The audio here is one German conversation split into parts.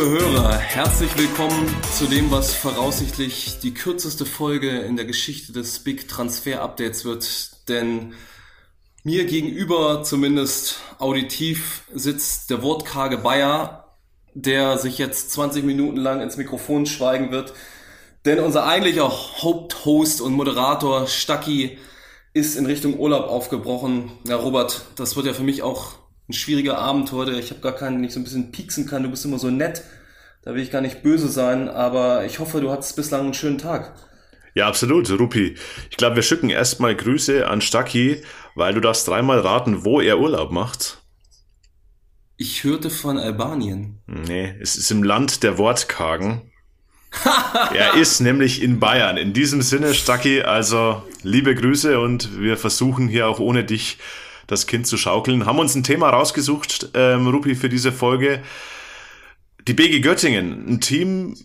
liebe Hörer, herzlich willkommen zu dem, was voraussichtlich die kürzeste Folge in der Geschichte des Big Transfer Updates wird. Denn mir gegenüber, zumindest auditiv, sitzt der wortkarge Bayer, der sich jetzt 20 Minuten lang ins Mikrofon schweigen wird. Denn unser eigentlicher Haupthost und Moderator Stacki ist in Richtung Urlaub aufgebrochen. Ja, Robert, das wird ja für mich auch ein schwieriger Abend heute. Ich habe gar keinen, nicht so ein bisschen pieksen kann. Du bist immer so nett. Da will ich gar nicht böse sein, aber ich hoffe, du hattest bislang einen schönen Tag. Ja, absolut, Rupi. Ich glaube, wir schicken erstmal Grüße an Stacki, weil du darfst dreimal raten, wo er Urlaub macht. Ich hörte von Albanien. Nee, es ist im Land der Wortkargen. er ist nämlich in Bayern. In diesem Sinne, Stacki, also liebe Grüße und wir versuchen hier auch ohne dich das Kind zu schaukeln. Haben uns ein Thema rausgesucht, ähm, Rupi, für diese Folge. Die BG Göttingen, ein Team,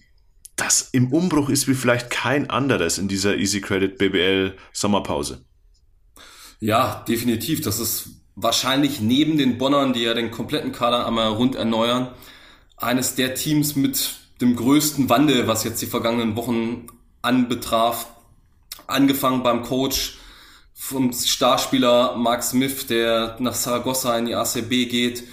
das im Umbruch ist wie vielleicht kein anderes in dieser Easy Credit BBL Sommerpause. Ja, definitiv. Das ist wahrscheinlich neben den Bonnern, die ja den kompletten Kader einmal rund erneuern, eines der Teams mit dem größten Wandel, was jetzt die vergangenen Wochen anbetraf. Angefangen beim Coach, vom Starspieler Mark Smith, der nach Saragossa in die ACB geht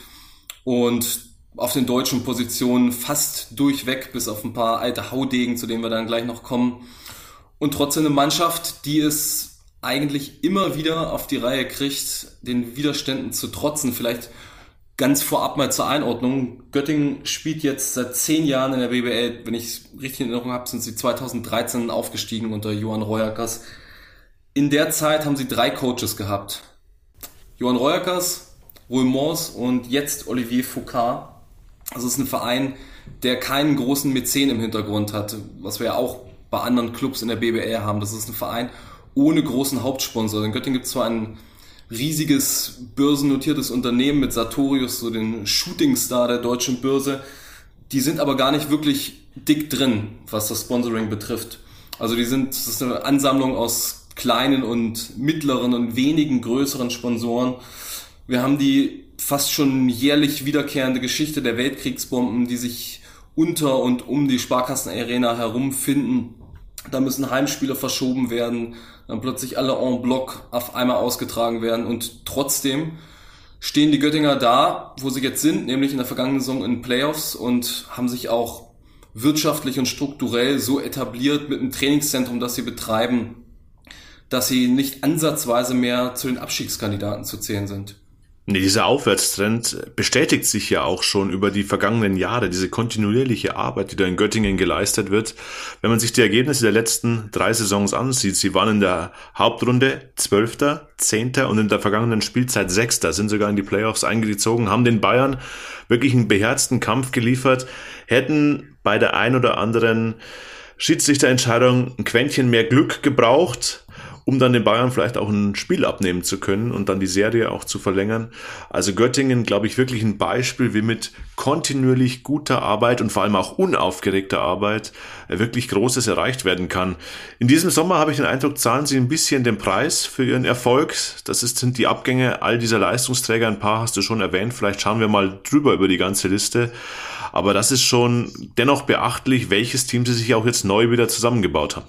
und auf den deutschen Positionen fast durchweg, bis auf ein paar alte Haudegen, zu denen wir dann gleich noch kommen. Und trotzdem eine Mannschaft, die es eigentlich immer wieder auf die Reihe kriegt, den Widerständen zu trotzen. Vielleicht ganz vorab mal zur Einordnung. Göttingen spielt jetzt seit zehn Jahren in der BBL. Wenn ich es richtig in Erinnerung habe, sind sie 2013 aufgestiegen unter Johann Reuerkers. In der Zeit haben sie drei Coaches gehabt. Johann Reuerkers, Ruhl Mors und jetzt Olivier Foucault. Also es ist ein Verein, der keinen großen Mäzen im Hintergrund hat, was wir ja auch bei anderen Clubs in der BBL haben. Das ist ein Verein ohne großen Hauptsponsor. In Göttingen gibt es zwar ein riesiges börsennotiertes Unternehmen mit Sartorius, so den Shootingstar der deutschen Börse. Die sind aber gar nicht wirklich dick drin, was das Sponsoring betrifft. Also die sind, das ist eine Ansammlung aus kleinen und mittleren und wenigen größeren Sponsoren. Wir haben die fast schon jährlich wiederkehrende Geschichte der Weltkriegsbomben, die sich unter und um die Sparkassenarena herumfinden. Da müssen Heimspiele verschoben werden, dann plötzlich alle en bloc auf einmal ausgetragen werden und trotzdem stehen die Göttinger da, wo sie jetzt sind, nämlich in der vergangenen Saison in Playoffs und haben sich auch wirtschaftlich und strukturell so etabliert mit einem Trainingszentrum, das sie betreiben, dass sie nicht ansatzweise mehr zu den Abstiegskandidaten zu zählen sind. Nee, dieser Aufwärtstrend bestätigt sich ja auch schon über die vergangenen Jahre, diese kontinuierliche Arbeit, die da in Göttingen geleistet wird. Wenn man sich die Ergebnisse der letzten drei Saisons ansieht, sie waren in der Hauptrunde Zwölfter, Zehnter und in der vergangenen Spielzeit Sechster, sind sogar in die Playoffs eingezogen, haben den Bayern wirklich einen beherzten Kampf geliefert, hätten bei der ein oder anderen Schiedsrichterentscheidung ein Quäntchen mehr Glück gebraucht, um dann den Bayern vielleicht auch ein Spiel abnehmen zu können und dann die Serie auch zu verlängern. Also Göttingen, glaube ich, wirklich ein Beispiel, wie mit kontinuierlich guter Arbeit und vor allem auch unaufgeregter Arbeit äh, wirklich Großes erreicht werden kann. In diesem Sommer habe ich den Eindruck, zahlen sie ein bisschen den Preis für ihren Erfolg. Das sind die Abgänge all dieser Leistungsträger. Ein paar hast du schon erwähnt. Vielleicht schauen wir mal drüber über die ganze Liste. Aber das ist schon dennoch beachtlich, welches Team sie sich auch jetzt neu wieder zusammengebaut haben.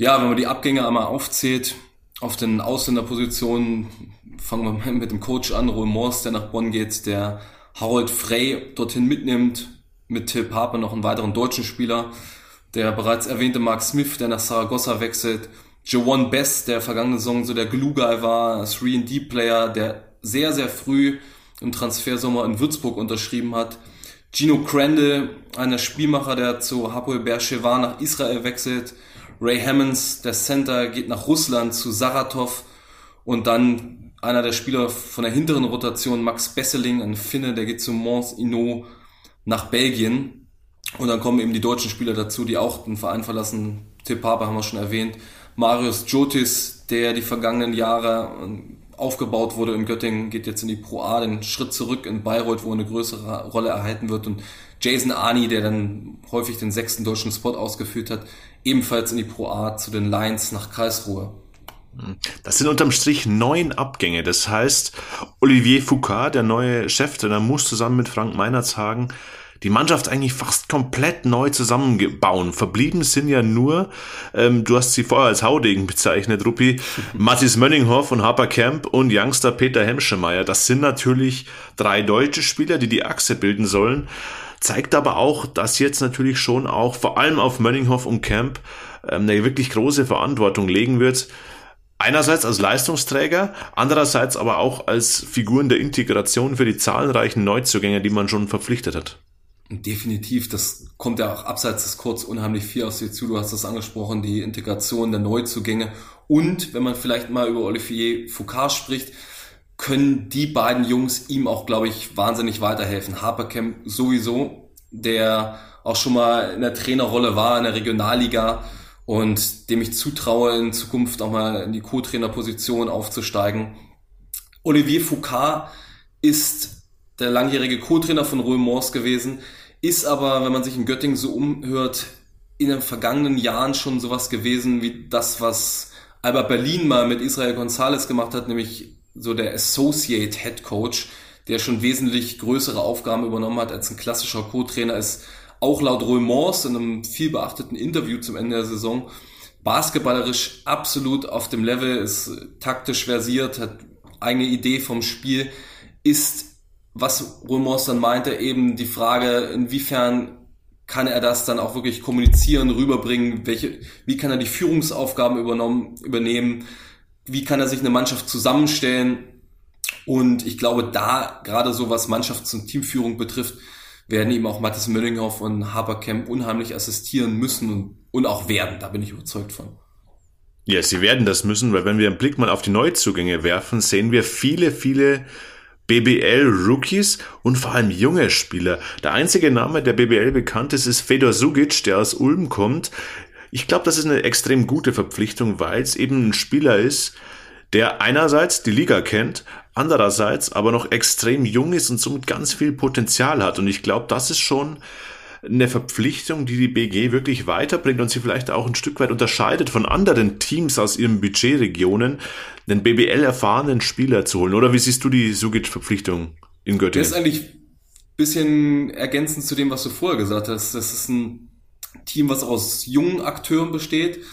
Ja, wenn man die Abgänge einmal aufzählt, auf den Ausländerpositionen, fangen wir mal mit dem Coach an, Roy Morse, der nach Bonn geht, der Harold Frey dorthin mitnimmt, mit Till Pape noch einen weiteren deutschen Spieler, der bereits erwähnte Mark Smith, der nach Saragossa wechselt, Jawan Best, der vergangene Saison so der Glue-Guy war, 3D-Player, der sehr, sehr früh im Transfersommer in Würzburg unterschrieben hat. Gino Crandall, einer Spielmacher, der zu Hapoel Beersheva nach Israel wechselt. Ray Hammonds, der Center, geht nach Russland zu Saratov und dann einer der Spieler von der hinteren Rotation, Max Besseling, ein Finne, der geht zu Mons Inno nach Belgien. Und dann kommen eben die deutschen Spieler dazu, die auch den Verein verlassen. Tip Harper haben wir schon erwähnt. Marius Jotis, der die vergangenen Jahre ähm, aufgebaut wurde in Göttingen, geht jetzt in die Pro A, den Schritt zurück in Bayreuth, wo eine größere Rolle erhalten wird. Und Jason Arni, der dann häufig den sechsten deutschen Spot ausgeführt hat, ebenfalls in die Pro A zu den Lions nach Karlsruhe. Das sind unterm Strich neun Abgänge. Das heißt, Olivier Foucault, der neue Cheftrainer, muss zusammen mit Frank Meinertshagen die Mannschaft eigentlich fast komplett neu zusammenbauen. Verblieben sind ja nur, ähm, du hast sie vorher als Haudegen bezeichnet, Ruppi, Mathis Mönninghoff und Harper Camp und Youngster Peter Hemschemeyer. Das sind natürlich drei deutsche Spieler, die die Achse bilden sollen. Zeigt aber auch, dass jetzt natürlich schon auch vor allem auf Mönninghoff und Camp ähm, eine wirklich große Verantwortung legen wird. Einerseits als Leistungsträger, andererseits aber auch als Figuren der Integration für die zahlreichen Neuzugänge, die man schon verpflichtet hat. Definitiv, das kommt ja auch abseits des Kurz unheimlich viel aus dir zu. Du hast das angesprochen, die Integration der Neuzugänge. Und wenn man vielleicht mal über Olivier Foucault spricht, können die beiden Jungs ihm auch, glaube ich, wahnsinnig weiterhelfen. Harpercamp sowieso, der auch schon mal in der Trainerrolle war in der Regionalliga und dem ich zutraue, in Zukunft auch mal in die Co-Trainerposition aufzusteigen. Olivier Foucault ist der langjährige Co-Trainer von Röhm Mors gewesen, ist aber, wenn man sich in Göttingen so umhört, in den vergangenen Jahren schon sowas gewesen wie das, was Albert Berlin mal mit Israel Gonzalez gemacht hat, nämlich so der Associate Head Coach, der schon wesentlich größere Aufgaben übernommen hat als ein klassischer Co-Trainer, ist auch laut Roy in einem viel beachteten Interview zum Ende der Saison basketballerisch absolut auf dem Level, ist taktisch versiert, hat eigene Idee vom Spiel, ist, was Roy dann meinte, eben die Frage, inwiefern kann er das dann auch wirklich kommunizieren, rüberbringen, welche, wie kann er die Führungsaufgaben übernommen, übernehmen, wie kann er sich eine Mannschaft zusammenstellen und ich glaube, da gerade so was Mannschafts- und Teamführung betrifft, werden ihm auch Mathis Möllinghoff und Haberkamp unheimlich assistieren müssen und, und auch werden. Da bin ich überzeugt von. Ja, sie werden das müssen, weil wenn wir einen Blick mal auf die Neuzugänge werfen, sehen wir viele, viele BBL-Rookies und vor allem junge Spieler. Der einzige Name, der BBL bekannt ist, ist Fedor Sugic, der aus Ulm kommt. Ich glaube, das ist eine extrem gute Verpflichtung, weil es eben ein Spieler ist, der einerseits die Liga kennt, andererseits aber noch extrem jung ist und somit ganz viel Potenzial hat. Und ich glaube, das ist schon eine Verpflichtung, die die BG wirklich weiterbringt und sie vielleicht auch ein Stück weit unterscheidet von anderen Teams aus ihren Budgetregionen, den BBL-erfahrenen Spieler zu holen. Oder wie siehst du die Sugic-Verpflichtung in Göttingen? Das ist eigentlich ein bisschen ergänzend zu dem, was du vorher gesagt hast. Das ist ein Team, was aus jungen Akteuren besteht.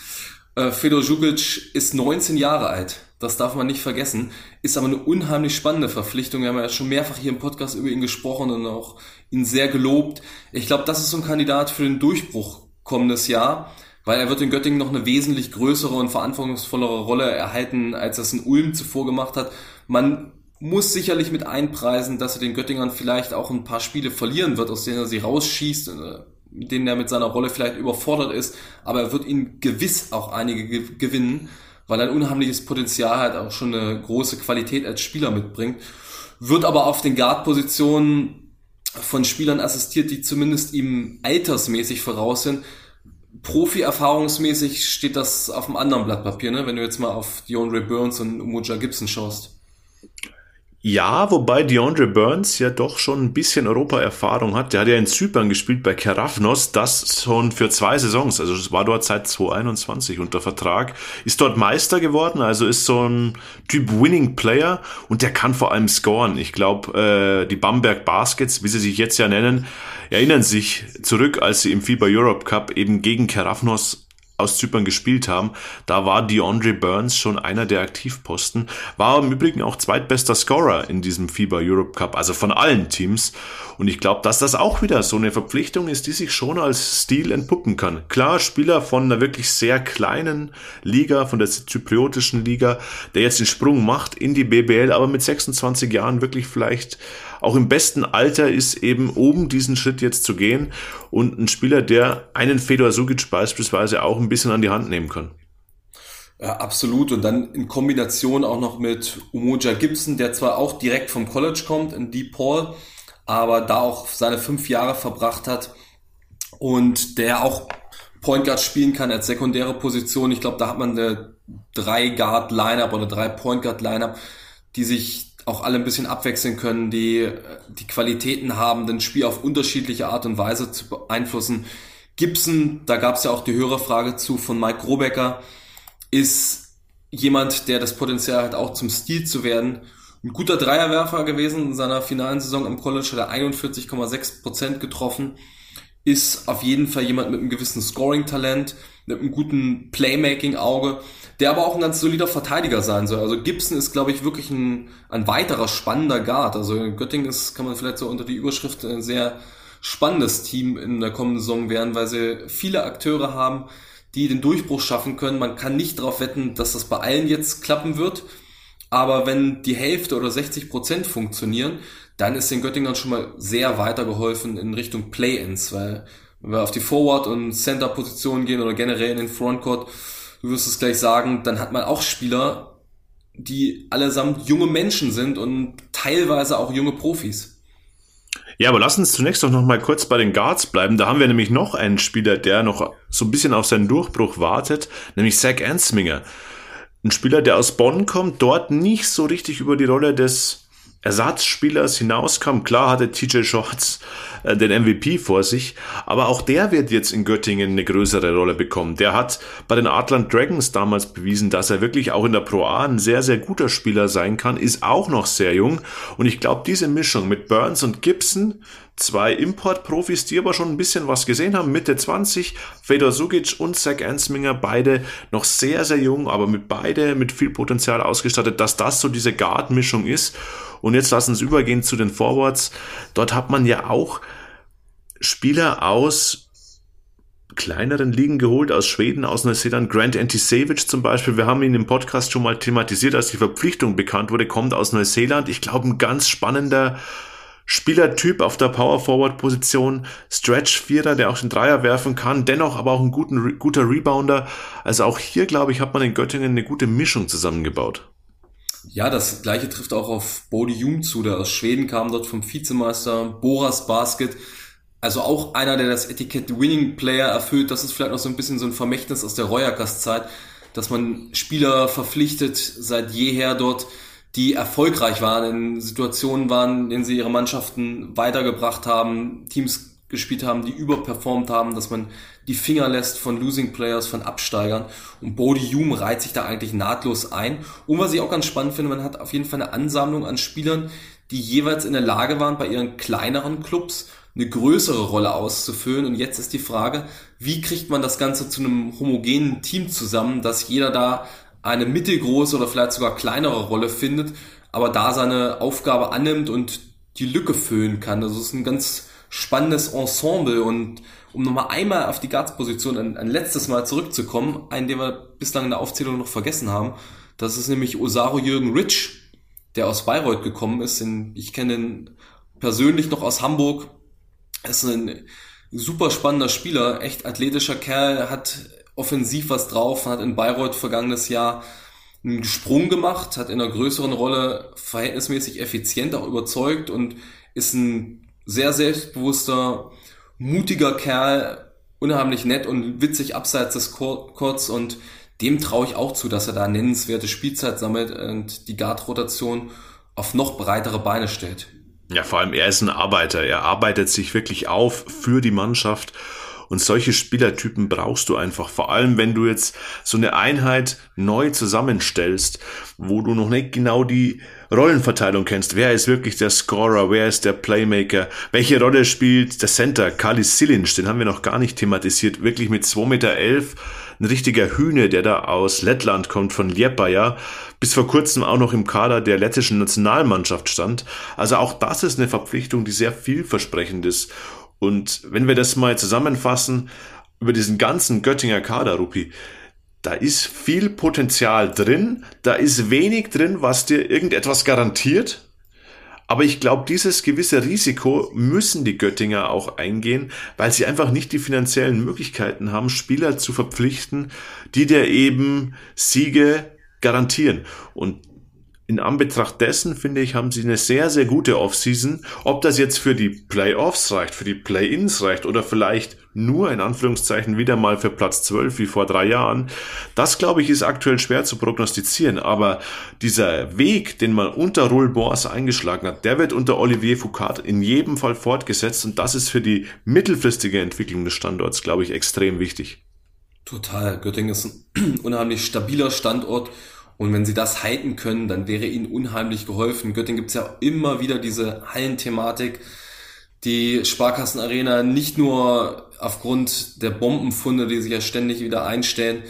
Äh, Fedor Jugic ist 19 Jahre alt. Das darf man nicht vergessen. Ist aber eine unheimlich spannende Verpflichtung. Wir haben ja schon mehrfach hier im Podcast über ihn gesprochen und auch ihn sehr gelobt. Ich glaube, das ist so ein Kandidat für den Durchbruch kommendes Jahr, weil er wird in Göttingen noch eine wesentlich größere und verantwortungsvollere Rolle erhalten, als das in Ulm zuvor gemacht hat. Man muss sicherlich mit einpreisen, dass er den Göttingern vielleicht auch ein paar Spiele verlieren wird, aus denen er sie rausschießt, äh, denen er mit seiner Rolle vielleicht überfordert ist, aber er wird ihn gewiss auch einige gewinnen weil er ein unheimliches Potenzial hat, auch schon eine große Qualität als Spieler mitbringt. Wird aber auf den Guard-Positionen von Spielern assistiert, die zumindest ihm altersmäßig voraus sind. Profi-erfahrungsmäßig steht das auf einem anderen Blatt Papier, ne? wenn du jetzt mal auf DeAndre Burns und Umoja Gibson schaust. Ja, wobei DeAndre Burns ja doch schon ein bisschen Europa-Erfahrung hat. Der hat ja in Zypern gespielt bei Kerafnos, das schon für zwei Saisons. Also es war dort seit 2021 unter Vertrag. Ist dort Meister geworden, also ist so ein Typ Winning Player und der kann vor allem scoren. Ich glaube, äh, die Bamberg Baskets, wie sie sich jetzt ja nennen, erinnern sich zurück, als sie im FIBA Europe Cup eben gegen Kerafnos aus Zypern gespielt haben, da war DeAndre Burns schon einer der Aktivposten, war im Übrigen auch zweitbester Scorer in diesem FIBA Europe Cup, also von allen Teams. Und ich glaube, dass das auch wieder so eine Verpflichtung ist, die sich schon als Stil entpuppen kann. Klar, Spieler von einer wirklich sehr kleinen Liga, von der zypriotischen Liga, der jetzt den Sprung macht in die BBL, aber mit 26 Jahren wirklich vielleicht auch im besten Alter ist, eben oben diesen Schritt jetzt zu gehen und ein Spieler, der einen Fedor Sugic beispielsweise auch ein bisschen an die Hand nehmen kann. Ja, absolut. Und dann in Kombination auch noch mit Umoja Gibson, der zwar auch direkt vom College kommt, in Deep Paul, aber da auch seine fünf Jahre verbracht hat und der auch Point Guard spielen kann als sekundäre Position. Ich glaube, da hat man eine drei Guard Lineup oder drei Point Guard Lineup, die sich auch alle ein bisschen abwechseln können, die die Qualitäten haben, das Spiel auf unterschiedliche Art und Weise zu beeinflussen. Gibson, da gab es ja auch die höhere Frage zu von Mike Grobecker, ist jemand, der das Potenzial hat, auch zum Stil zu werden. ein guter Dreierwerfer gewesen in seiner finalen Saison im College, hat er 41,6 Prozent getroffen, ist auf jeden Fall jemand mit einem gewissen Scoring-Talent, mit einem guten Playmaking-Auge, der aber auch ein ganz solider Verteidiger sein soll. Also Gibson ist, glaube ich, wirklich ein, ein weiterer spannender Guard. Also Göttingen ist, kann man vielleicht so unter die Überschrift ein sehr spannendes Team in der kommenden Saison werden, weil sie viele Akteure haben, die den Durchbruch schaffen können. Man kann nicht darauf wetten, dass das bei allen jetzt klappen wird. Aber wenn die Hälfte oder 60 Prozent funktionieren, dann ist den Göttingern schon mal sehr weitergeholfen in Richtung Play-ins, weil wenn wir auf die Forward- und Center-Positionen gehen oder generell in den Frontcourt, du wirst es gleich sagen, dann hat man auch Spieler, die allesamt junge Menschen sind und teilweise auch junge Profis. Ja, aber lass uns zunächst doch noch mal kurz bei den Guards bleiben. Da haben wir nämlich noch einen Spieler, der noch so ein bisschen auf seinen Durchbruch wartet, nämlich Zach Ansminger. Ein Spieler, der aus Bonn kommt, dort nicht so richtig über die Rolle des Ersatzspielers hinauskam. Klar hatte TJ Shorts äh, den MVP vor sich, aber auch der wird jetzt in Göttingen eine größere Rolle bekommen. Der hat bei den Atlant Dragons damals bewiesen, dass er wirklich auch in der Pro A ein sehr, sehr guter Spieler sein kann, ist auch noch sehr jung und ich glaube, diese Mischung mit Burns und Gibson Zwei Import-Profis, die aber schon ein bisschen was gesehen haben, Mitte 20, Fedor Sugic und Zach Ansminger, beide noch sehr, sehr jung, aber mit beide mit viel Potenzial ausgestattet, dass das so diese Guard-Mischung ist. Und jetzt lassen Sie übergehen zu den Forwards. Dort hat man ja auch Spieler aus kleineren Ligen geholt, aus Schweden, aus Neuseeland. Grant Antisevich zum Beispiel. Wir haben ihn im Podcast schon mal thematisiert, als die Verpflichtung bekannt wurde, kommt aus Neuseeland. Ich glaube, ein ganz spannender Spielertyp auf der Power Forward Position, Stretch Vierer, der auch den Dreier werfen kann, dennoch aber auch ein guten, guter Rebounder. Also auch hier, glaube ich, hat man in Göttingen eine gute Mischung zusammengebaut. Ja, das gleiche trifft auch auf Bodie Jung zu, der aus Schweden kam, dort vom Vizemeister Boras Basket. Also auch einer, der das Etikett Winning Player erfüllt. Das ist vielleicht noch so ein bisschen so ein Vermächtnis aus der Royakas Zeit, dass man Spieler verpflichtet seit jeher dort, die erfolgreich waren, in Situationen waren, in denen sie ihre Mannschaften weitergebracht haben, Teams gespielt haben, die überperformt haben, dass man die Finger lässt von Losing Players, von Absteigern. Und Bodie Hume reiht sich da eigentlich nahtlos ein. Und was ich auch ganz spannend finde, man hat auf jeden Fall eine Ansammlung an Spielern, die jeweils in der Lage waren, bei ihren kleineren Clubs eine größere Rolle auszufüllen. Und jetzt ist die Frage, wie kriegt man das Ganze zu einem homogenen Team zusammen, dass jeder da eine mittelgroße oder vielleicht sogar kleinere Rolle findet, aber da seine Aufgabe annimmt und die Lücke füllen kann. Das ist ein ganz spannendes Ensemble und um nochmal einmal auf die Guards-Position ein, ein, letztes Mal zurückzukommen, einen, den wir bislang in der Aufzählung noch vergessen haben, das ist nämlich Osaru Jürgen Rich, der aus Bayreuth gekommen ist. ich kenne ihn persönlich noch aus Hamburg. Er ist ein super spannender Spieler, echt athletischer Kerl, hat offensiv was drauf, hat in Bayreuth vergangenes Jahr einen Sprung gemacht, hat in einer größeren Rolle verhältnismäßig effizient auch überzeugt und ist ein sehr selbstbewusster, mutiger Kerl, unheimlich nett und witzig abseits des Courts und dem traue ich auch zu, dass er da nennenswerte Spielzeit sammelt und die Guard-Rotation auf noch breitere Beine stellt. Ja, vor allem er ist ein Arbeiter. Er arbeitet sich wirklich auf für die Mannschaft und solche Spielertypen brauchst du einfach, vor allem wenn du jetzt so eine Einheit neu zusammenstellst, wo du noch nicht genau die Rollenverteilung kennst. Wer ist wirklich der Scorer? Wer ist der Playmaker? Welche Rolle spielt der Center? Kali Silinc, den haben wir noch gar nicht thematisiert. Wirklich mit 2,11 Meter, ein richtiger Hühne, der da aus Lettland kommt, von Liepaja, bis vor kurzem auch noch im Kader der lettischen Nationalmannschaft stand. Also auch das ist eine Verpflichtung, die sehr vielversprechend ist. Und wenn wir das mal zusammenfassen, über diesen ganzen Göttinger Kader, Rupi, da ist viel Potenzial drin, da ist wenig drin, was dir irgendetwas garantiert. Aber ich glaube, dieses gewisse Risiko müssen die Göttinger auch eingehen, weil sie einfach nicht die finanziellen Möglichkeiten haben, Spieler zu verpflichten, die dir eben Siege garantieren. Und in Anbetracht dessen, finde ich, haben sie eine sehr, sehr gute Offseason. Ob das jetzt für die Playoffs reicht, für die Play-ins reicht oder vielleicht nur in Anführungszeichen wieder mal für Platz 12 wie vor drei Jahren, das glaube ich ist aktuell schwer zu prognostizieren. Aber dieser Weg, den man unter Roel Boas eingeschlagen hat, der wird unter Olivier Foucault in jedem Fall fortgesetzt und das ist für die mittelfristige Entwicklung des Standorts, glaube ich, extrem wichtig. Total. Göttingen ist ein unheimlich stabiler Standort Und wenn sie das halten können, dann wäre ihnen unheimlich geholfen. In Göttingen gibt es ja immer wieder diese Hallenthematik. Die Sparkassenarena nicht nur aufgrund der Bombenfunde, die sich ja ständig wieder einstellen,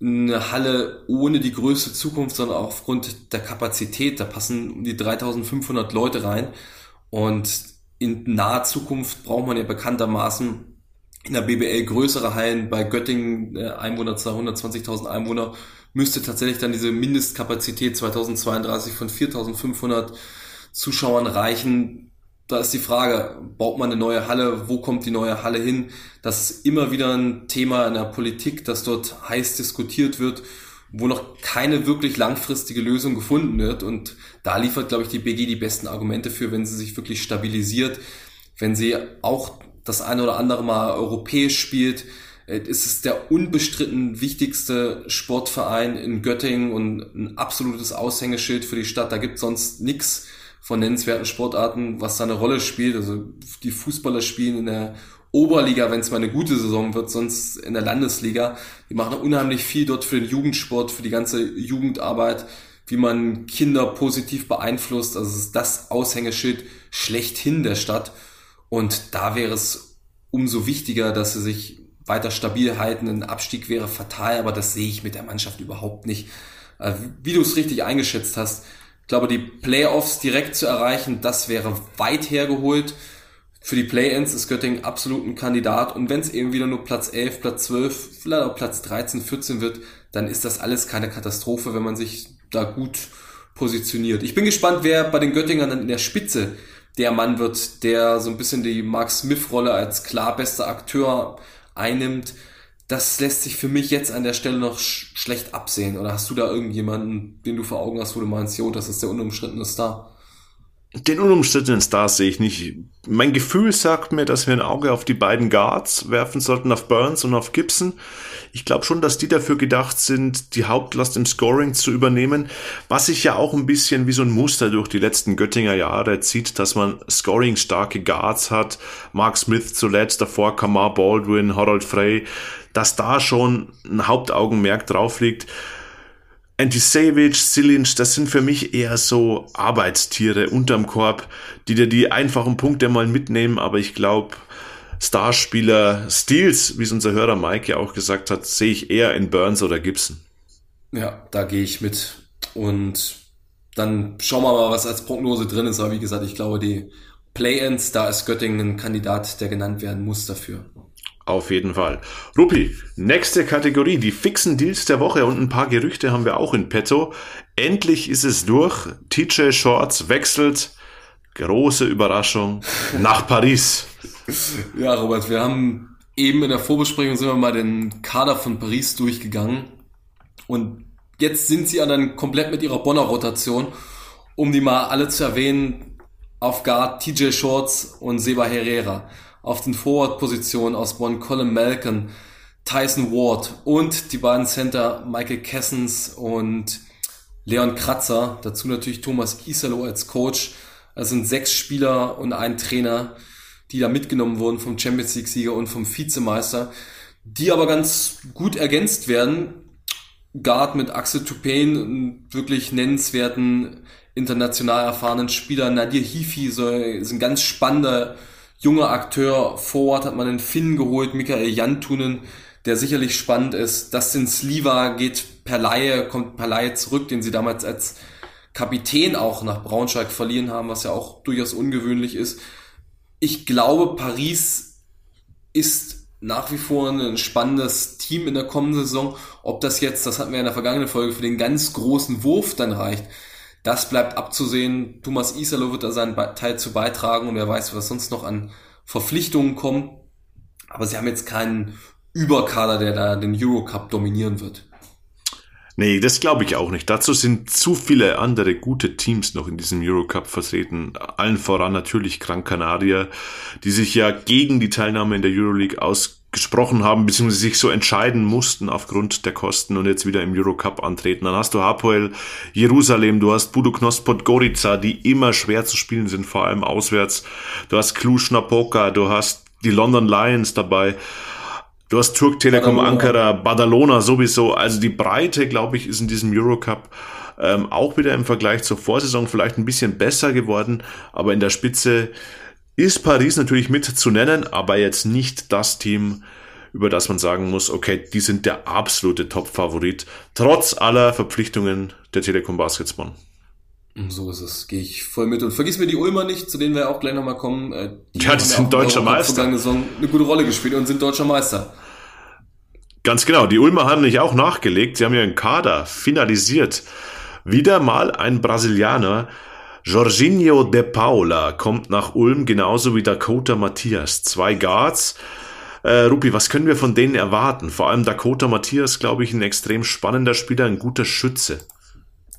eine Halle ohne die größte Zukunft, sondern auch aufgrund der Kapazität. Da passen um die 3500 Leute rein. Und in naher Zukunft braucht man ja bekanntermaßen in der BBL größere Hallen. Bei Göttingen äh, Einwohner 220.000 Einwohner müsste tatsächlich dann diese Mindestkapazität 2032 von 4.500 Zuschauern reichen. Da ist die Frage, baut man eine neue Halle? Wo kommt die neue Halle hin? Das ist immer wieder ein Thema in der Politik, das dort heiß diskutiert wird, wo noch keine wirklich langfristige Lösung gefunden wird. Und da liefert, glaube ich, die BG die besten Argumente für, wenn sie sich wirklich stabilisiert, wenn sie auch das eine oder andere Mal europäisch spielt, äh, es ist der unbestritten wichtigste Sportverein in Göttingen und ein absolutes Aushängeschild für die Stadt. Da gibt sonst nichts von nennenswerten Sportarten, was da eine Rolle spielt. Also die Fußballer spielen in der Oberliga, wenn es mal eine gute Saison wird, sonst in der Landesliga. Die machen unheimlich viel dort für den Jugendsport, für die ganze Jugendarbeit, wie man Kinder positiv beeinflusst. Also ist das Aushängeschild schlechthin der Stadt. Und da wäre es umso wichtiger, dass sie sich weiter stabil halten. Ein Abstieg wäre fatal, aber das sehe ich mit der Mannschaft überhaupt nicht. Äh, wie du es richtig eingeschätzt hast, glaube, die Playoffs direkt zu erreichen, das wäre weit hergeholt. Für die Play-Ins ist Göttingen absolut ein Kandidat. Und wenn es eben wieder nur Platz 11, Platz 12, vielleicht auch Platz 13, 14 wird, dann ist das alles keine Katastrophe, wenn man sich da gut positioniert. Ich bin gespannt, wer bei den Göttingern dann in der Spitze der Mann wird, der so ein bisschen die Mark Smith-Rolle als klar bester Akteur einnimmt, das lässt sich für mich jetzt an der Stelle noch sch schlecht absehen. Oder hast du da irgendjemanden, den du vor Augen hast, wo du meinst, jo, das ist der unumstrittene Star? Den unumstrittenen Star sehe ich nicht. Mein Gefühl sagt mir, dass wir ein Auge auf die beiden Guards werfen sollten, auf Burns und auf Gibson. Ich glaube schon, dass die dafür gedacht sind, die Hauptlast im Scoring zu übernehmen, was sich ja auch ein bisschen wie so ein Muster durch die letzten Göttinger Jahre zieht, dass man scoring-starke Guards hat. Mark Smith zuletzt, davor Kamar Baldwin, Harold Frey, dass da schon ein Hauptaugenmerk drauf liegt. Antisavage, Silinch, das sind für mich eher so Arbeitstiere unterm Korb, die dir die einfachen Punkte mal mitnehmen, aber ich glaube, Starspieler Steals, wie es unser Hörer Mike ja auch gesagt hat, sehe ich eher in Burns oder Gibson. Ja, da gehe ich mit. Und dann schauen wir mal, was als Prognose drin ist. Aber wie gesagt, ich glaube, die Play-Ins, da ist Göttingen ein Kandidat, der genannt werden muss dafür. Auf jeden Fall. Rupi, nächste Kategorie, die fixen Deals der Woche und ein paar Gerüchte haben wir auch in petto. Endlich ist es durch. TJ Shorts wechselt. Große Überraschung nach Paris. Ja, Robert, wir haben eben in der Vorbesprechung sind wir mal den Kader von Paris durchgegangen. Und jetzt sind sie dann komplett mit ihrer Bonner Rotation, um die mal alle zu erwähnen, auf Guard TJ Shorts und Seba Herrera auf den Forward-Positionen aus Bonn Colin Malcolm, Tyson Ward und die beiden Center Michael Kessens und Leon Kratzer. Dazu natürlich Thomas Isalo als Coach. Es sind sechs Spieler und ein Trainer, die da mitgenommen wurden vom Champions League-Sieger und vom Vizemeister, die aber ganz gut ergänzt werden. Guard mit Axel einen wirklich nennenswerten, international erfahrenen Spieler. Nadir Hifi ist ein ganz spannender junger Akteur. Forward hat man den Finn geholt, Michael Jantunen, der sicherlich spannend ist. Dustin Sliva geht per Laie, kommt per Laie zurück, den sie damals als Kapitän auch nach Braunschweig verliehen haben, was ja auch durchaus ungewöhnlich ist. Ich glaube, Paris ist nach wie vor ein spannendes Team in der kommenden Saison. Ob das jetzt, das hatten wir in der vergangenen Folge, für den ganz großen Wurf dann reicht, das bleibt abzusehen. Thomas Isalo wird da seinen Teil zu beitragen und wer weiß, was sonst noch an Verpflichtungen kommt. Aber sie haben jetzt keinen Überkader, der da den Eurocup dominieren wird. Nee, das glaube ich auch nicht. Dazu sind zu viele andere gute Teams noch in diesem Eurocup vertreten. Allen voran natürlich Gran Canaria, die sich ja gegen die Teilnahme in der Euroleague aus gesprochen haben, beziehungsweise sich so entscheiden mussten aufgrund der Kosten und jetzt wieder im Eurocup antreten. Dann hast du Hapoel Jerusalem, du hast Budu Knospot Gorica, die immer schwer zu spielen sind, vor allem auswärts. Du hast Cluj Napoca, du hast die London Lions dabei. Du hast Turk Telekom. Ankara, Badalona sowieso. Also die Breite, glaube ich, ist in diesem Eurocup ähm, auch wieder im Vergleich zur Vorsaison vielleicht ein bisschen besser geworden. Aber in der Spitze ist Paris natürlich mit zu nennen, aber jetzt nicht das Team, über das man sagen muss, okay, die sind der absolute Top-Favorit, trotz aller Verpflichtungen der Telekom Basketball. So ist es, gehe ich voll mit. Und vergiss mir die Ulmer nicht, zu denen wir auch gleich nochmal kommen. Äh, die ja, die sind deutscher Meister. Eine gute Rolle gespielt und sind deutscher Meister. Ganz genau, die Ulmer haben nicht auch nachgelegt. Sie haben ihren Kader finalisiert. Wieder mal ein Brasilianer. Jorginho de Paula kommt nach Ulm, genauso wie Dakota Matthias. Zwei Guards. Äh, Rupi, was können wir von denen erwarten? Vor allem Dakota Matthias, glaube ich, ein extrem spannender Spieler, ein guter Schütze.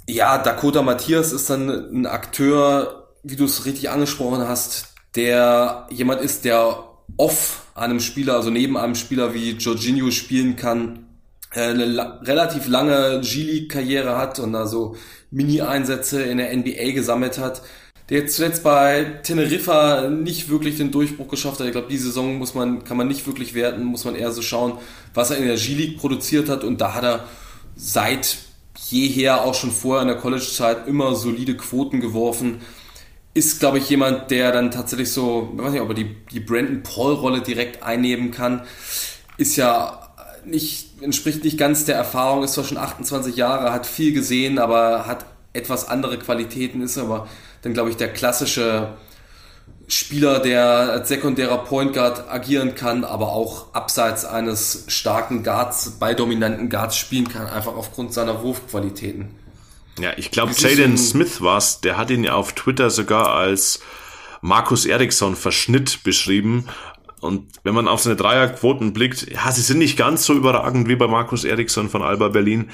Ja, Dakota Matthias ist dann ein Akteur, wie du es richtig angesprochen hast, der jemand ist, der off einem Spieler, also neben einem Spieler wie Jorginho spielen kann, äh, eine la relativ lange G-League-Karriere hat und da so Mini-Einsätze in der NBA gesammelt hat, der jetzt zuletzt bei Teneriffa nicht wirklich den Durchbruch geschafft hat. Ich glaube, die Saison muss man, kann man nicht wirklich werten, muss man eher so schauen, was er in der G-League produziert hat und da hat er seit jeher, auch schon vorher in der College-Zeit, immer solide Quoten geworfen. Ist, glaube ich, jemand, der dann tatsächlich so, ich weiß nicht, ob er die, die Brandon Paul-Rolle direkt einnehmen kann. Ist ja nicht, entspricht nicht ganz der Erfahrung, ist zwar schon 28 Jahre, hat viel gesehen, aber hat etwas andere Qualitäten, ist aber dann, glaube ich, der klassische Spieler, der als sekundärer Point Guard agieren kann, aber auch abseits eines starken Guards, bei dominanten Guards spielen kann, einfach aufgrund seiner Wurfqualitäten. Ja, ich glaube, Jaden Smith war's, der hat ihn auf Twitter sogar als Markus Eriksson Verschnitt beschrieben. Und wenn man auf seine Dreierquoten blickt, ja, sie sind nicht ganz so überragend wie bei Markus Eriksson von Alba Berlin,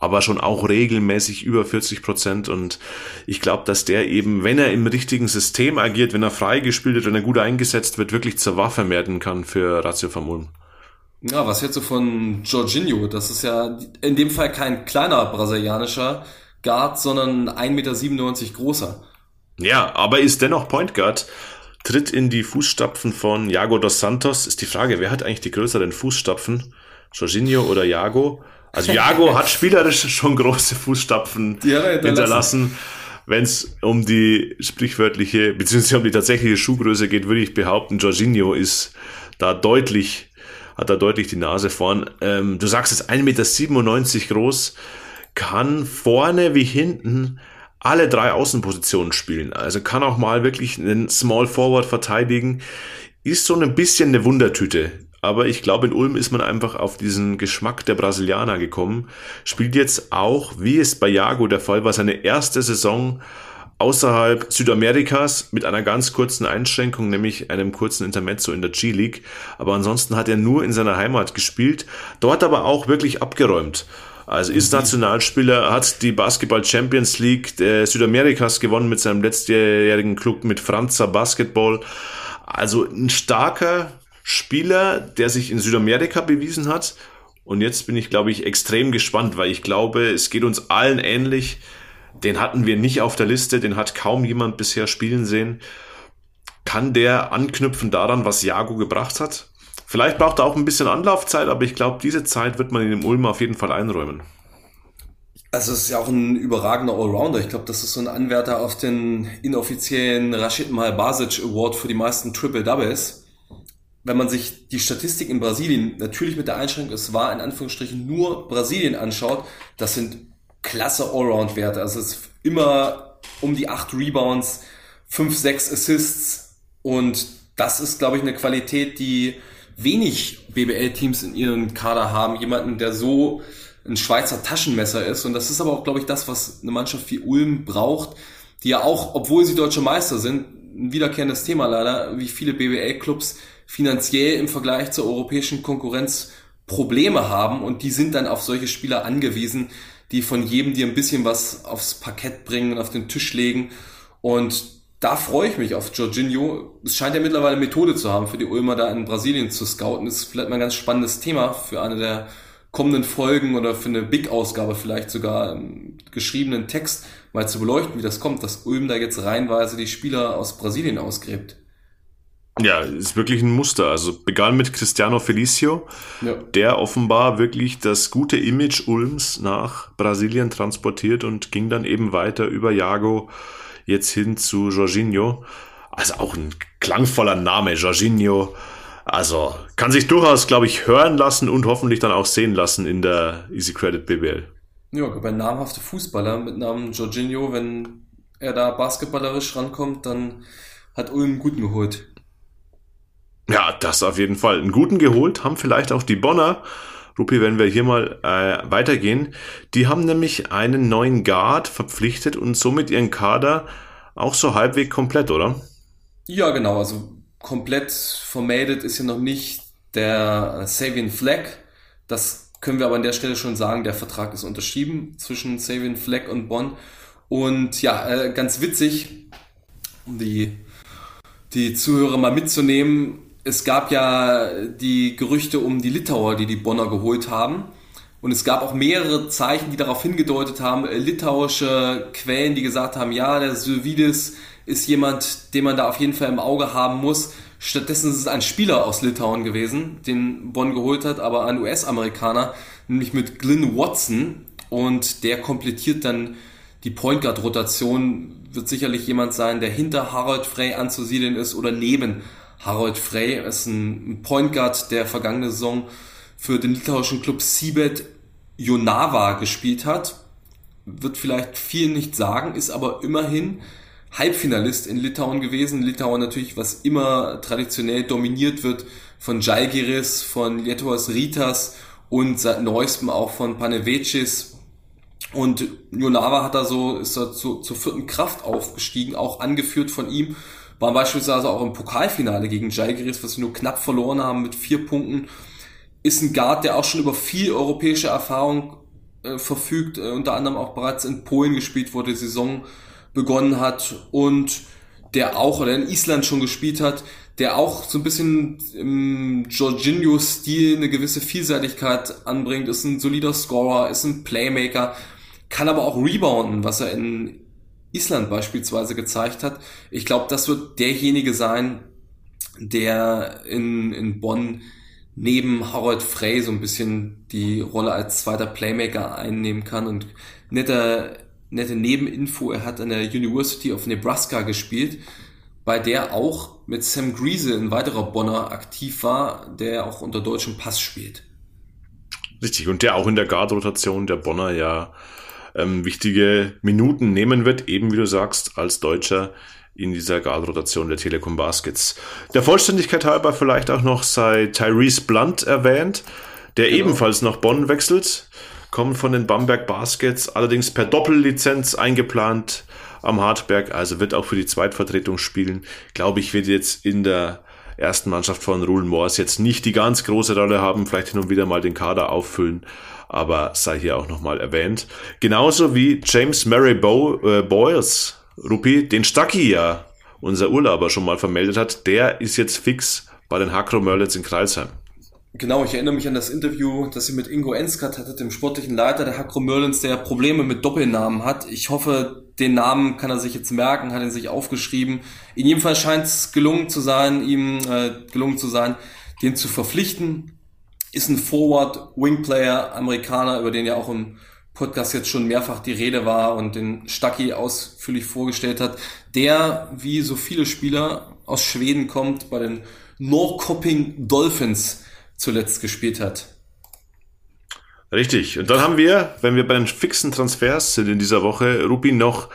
aber schon auch regelmäßig über 40 Prozent. Und ich glaube, dass der eben, wenn er im richtigen System agiert, wenn er frei gespielt wird, wenn er gut eingesetzt wird, wirklich zur Waffe werden kann für Ratio Vermulm. Ja, was hältst du von Jorginho? Das ist ja in dem Fall kein kleiner brasilianischer Guard, sondern 1,97 Meter großer. Ja, aber ist dennoch Point Guard tritt in die Fußstapfen von Jago dos Santos. Ist die Frage, wer hat eigentlich die größeren Fußstapfen? Jorginho oder Jago? Also Jago hat spielerisch schon große Fußstapfen hinterlassen. Wenn es um die sprichwörtliche, beziehungsweise um die tatsächliche Schuhgröße geht, würde ich behaupten, Jorginho ist da deutlich, hat da deutlich die Nase vorn. Ähm, du sagst es 1,97 Meter groß, kann vorne wie hinten alle drei Außenpositionen spielen. Also kann auch mal wirklich einen Small Forward verteidigen. Ist so ein bisschen eine Wundertüte. Aber ich glaube, in Ulm ist man einfach auf diesen Geschmack der Brasilianer gekommen. Spielt jetzt auch, wie es bei Jago der Fall war, seine erste Saison außerhalb Südamerikas mit einer ganz kurzen Einschränkung, nämlich einem kurzen Intermezzo in der G-League. Aber ansonsten hat er nur in seiner Heimat gespielt, dort aber auch wirklich abgeräumt. Also ist mhm. Nationalspieler, hat die Basketball Champions League der Südamerikas gewonnen mit seinem letztjährigen Club mit Franza Basketball. Also ein starker Spieler, der sich in Südamerika bewiesen hat. Und jetzt bin ich, glaube ich, extrem gespannt, weil ich glaube, es geht uns allen ähnlich. Den hatten wir nicht auf der Liste, den hat kaum jemand bisher spielen sehen. Kann der anknüpfen daran, was Jago gebracht hat? Vielleicht braucht er auch ein bisschen Anlaufzeit, aber ich glaube, diese Zeit wird man in dem Ulm auf jeden Fall einräumen. Also es ist ja auch ein überragender Allrounder. Ich glaube, das ist so ein Anwärter auf den inoffiziellen Rashid Malbasic Award für die meisten Triple Doubles wenn man sich die Statistik in Brasilien, natürlich mit der Einschränkung, es war in Anführungsstrichen nur Brasilien anschaut, das sind klasse Allround-Werte. Also es ist immer um die acht Rebounds, fünf, sechs Assists und das ist, glaube ich, eine Qualität, die wenig BBL-Teams in ihren Kader haben. Jemanden, der so ein Schweizer Taschenmesser ist. Und das ist aber auch, glaube ich, das, was eine Mannschaft wie Ulm braucht, die ja auch, obwohl sie deutsche Meister sind, ein wiederkehrendes Thema leider, wie viele BBL-Clubs finanziell im Vergleich zur europäischen Konkurrenz Probleme haben und die sind dann auf solche Spieler angewiesen, die von jedem dir ein bisschen was aufs Parkett bringen und auf den Tisch legen. Und da freue ich mich auf Jorginho. Es scheint ja mittlerweile Methode zu haben, für die Ulmer da in Brasilien zu scouten. Das ist vielleicht mal ein ganz spannendes Thema für eine der kommenden Folgen oder für eine Big-Ausgabe vielleicht sogar einen geschriebenen Text mal zu beleuchten, wie das kommt, dass Ulm da jetzt reihenweise die Spieler aus Brasilien ausgräbt. Ja, ist wirklich ein Muster. Also begann mit Cristiano Felicio, ja. der offenbar wirklich das gute Image Ulms nach Brasilien transportiert und ging dann eben weiter über Jago jetzt hin zu Jorginho. Also auch ein klangvoller Name, Jorginho. Also kann sich durchaus, glaube ich, hören lassen und hoffentlich dann auch sehen lassen in der Easy Credit BBL. Ja, bei namhafte Fußballer mit Namen Jorginho, wenn er da basketballerisch rankommt, dann hat Ulm einen guten geholt. Ja, das auf jeden Fall. Einen guten geholt haben vielleicht auch die Bonner. Rupi, wenn wir hier mal äh, weitergehen, die haben nämlich einen neuen Guard verpflichtet und somit ihren Kader auch so halbwegs komplett, oder? Ja, genau. Also komplett vermeldet ist ja noch nicht der Savian Flag. Das können wir aber an der Stelle schon sagen. Der Vertrag ist unterschrieben zwischen Savian Flag und Bonn. Und ja, äh, ganz witzig, um die, die Zuhörer mal mitzunehmen es gab ja die Gerüchte um die Litauer, die die Bonner geholt haben. Und es gab auch mehrere Zeichen, die darauf hingedeutet haben, äh, litauische Quellen, die gesagt haben, ja, der Sylvidis ist jemand, den man da auf jeden Fall im Auge haben muss. Stattdessen ist es ein Spieler aus Litauen gewesen, den Bonn geholt hat, aber ein US-Amerikaner, nämlich mit Glyn Watson. Und der komplettiert dann die Point Guard Rotation, wird sicherlich jemand sein, der hinter Harold Frey anzusiedeln ist oder neben Harold Frey ist ein Point Guard, der vergangene Saison für den litauischen Club Sibet Jonava gespielt hat. Wird vielleicht viel nicht sagen, ist aber immerhin Halbfinalist in Litauen gewesen. Litauen natürlich, was immer traditionell dominiert wird von Jalgiris, von Lietuvos Ritas und seit neuestem auch von Panevecis. Und Jonava hat da so, ist da zu, zur vierten Kraft aufgestiegen, auch angeführt von ihm waren beispielsweise auch im Pokalfinale gegen Jalgiris, was sie nur knapp verloren haben mit vier Punkten. Ist ein Guard, der auch schon über viel europäische Erfahrung äh, verfügt, äh, unter anderem auch bereits in Polen gespielt, wo die Saison begonnen hat und der auch, oder in Island schon gespielt hat, der auch so ein bisschen im Jorginho-Stil eine gewisse Vielseitigkeit anbringt, ist ein solider Scorer, ist ein Playmaker, kann aber auch rebounden, was er in Island beispielsweise gezeigt hat. Ich glaube, das wird derjenige sein, der in, in Bonn neben Harold Frey so ein bisschen die Rolle als zweiter Playmaker einnehmen kann und nette, nette Nebeninfo, er hat an der University of Nebraska gespielt, bei der auch mit Sam Griese ein weiterer Bonner aktiv war, der auch unter deutschem Pass spielt. Richtig, und der auch in der Guard-Rotation der Bonner ja ähm, wichtige Minuten nehmen wird, eben wie du sagst, als Deutscher in dieser Guard-Rotation der Telekom Baskets. Der Vollständigkeit halber vielleicht auch noch sei Tyrese Blunt erwähnt, der genau. ebenfalls nach Bonn wechselt, kommt von den Bamberg Baskets, allerdings per Doppellizenz eingeplant am Hartberg, also wird auch für die Zweitvertretung spielen. Glaube ich, wird jetzt in der ersten Mannschaft von Rulen Moors jetzt nicht die ganz große Rolle haben, vielleicht hin und wieder mal den Kader auffüllen, aber sei hier auch nochmal erwähnt. Genauso wie James Murray Bo äh, Boyles, Rupi, den Stucky ja unser Urlauber schon mal vermeldet hat, der ist jetzt fix bei den Hakro Merlins in Kreisheim. Genau, ich erinnere mich an das Interview, das sie mit Ingo Enskat hatte, dem sportlichen Leiter der Hakro Merlins, der Probleme mit Doppelnamen hat. Ich hoffe, den Namen kann er sich jetzt merken, hat ihn sich aufgeschrieben. In jedem Fall scheint es gelungen zu sein, ihm äh, gelungen zu sein, den zu verpflichten ist ein Forward Wing Player Amerikaner, über den ja auch im Podcast jetzt schon mehrfach die Rede war und den Stucky ausführlich vorgestellt hat, der wie so viele Spieler aus Schweden kommt, bei den Norrköping Dolphins zuletzt gespielt hat. Richtig. Und dann haben wir, wenn wir bei den fixen Transfers sind in dieser Woche, Rupi noch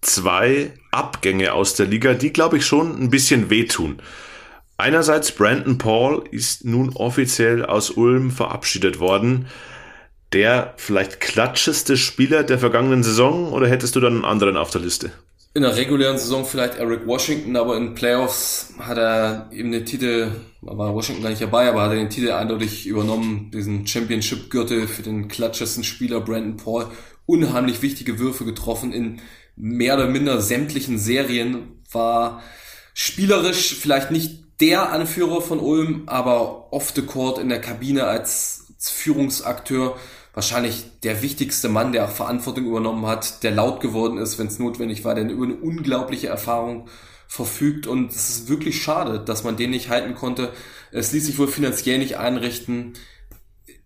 zwei Abgänge aus der Liga, die glaube ich schon ein bisschen wehtun. Einerseits Brandon Paul ist nun offiziell aus Ulm verabschiedet worden. Der vielleicht klatscheste Spieler der vergangenen Saison oder hättest du dann einen anderen auf der Liste? In der regulären Saison vielleicht Eric Washington, aber in Playoffs hat er eben den Titel, war Washington gar nicht dabei, aber hat er den Titel eindeutig übernommen, diesen Championship-Gürtel für den klatschesten Spieler Brandon Paul. Unheimlich wichtige Würfe getroffen in mehr oder minder sämtlichen Serien, war spielerisch vielleicht nicht der Anführer von Ulm, aber off the court in der Kabine als, Führungsakteur wahrscheinlich der wichtigste Mann, der Verantwortung übernommen hat, der laut geworden ist, wenn es notwendig war, der über eine unglaubliche Erfahrung verfügt und es ist wirklich schade, dass man den nicht halten konnte. Es ließ sich wohl finanziell nicht einrichten.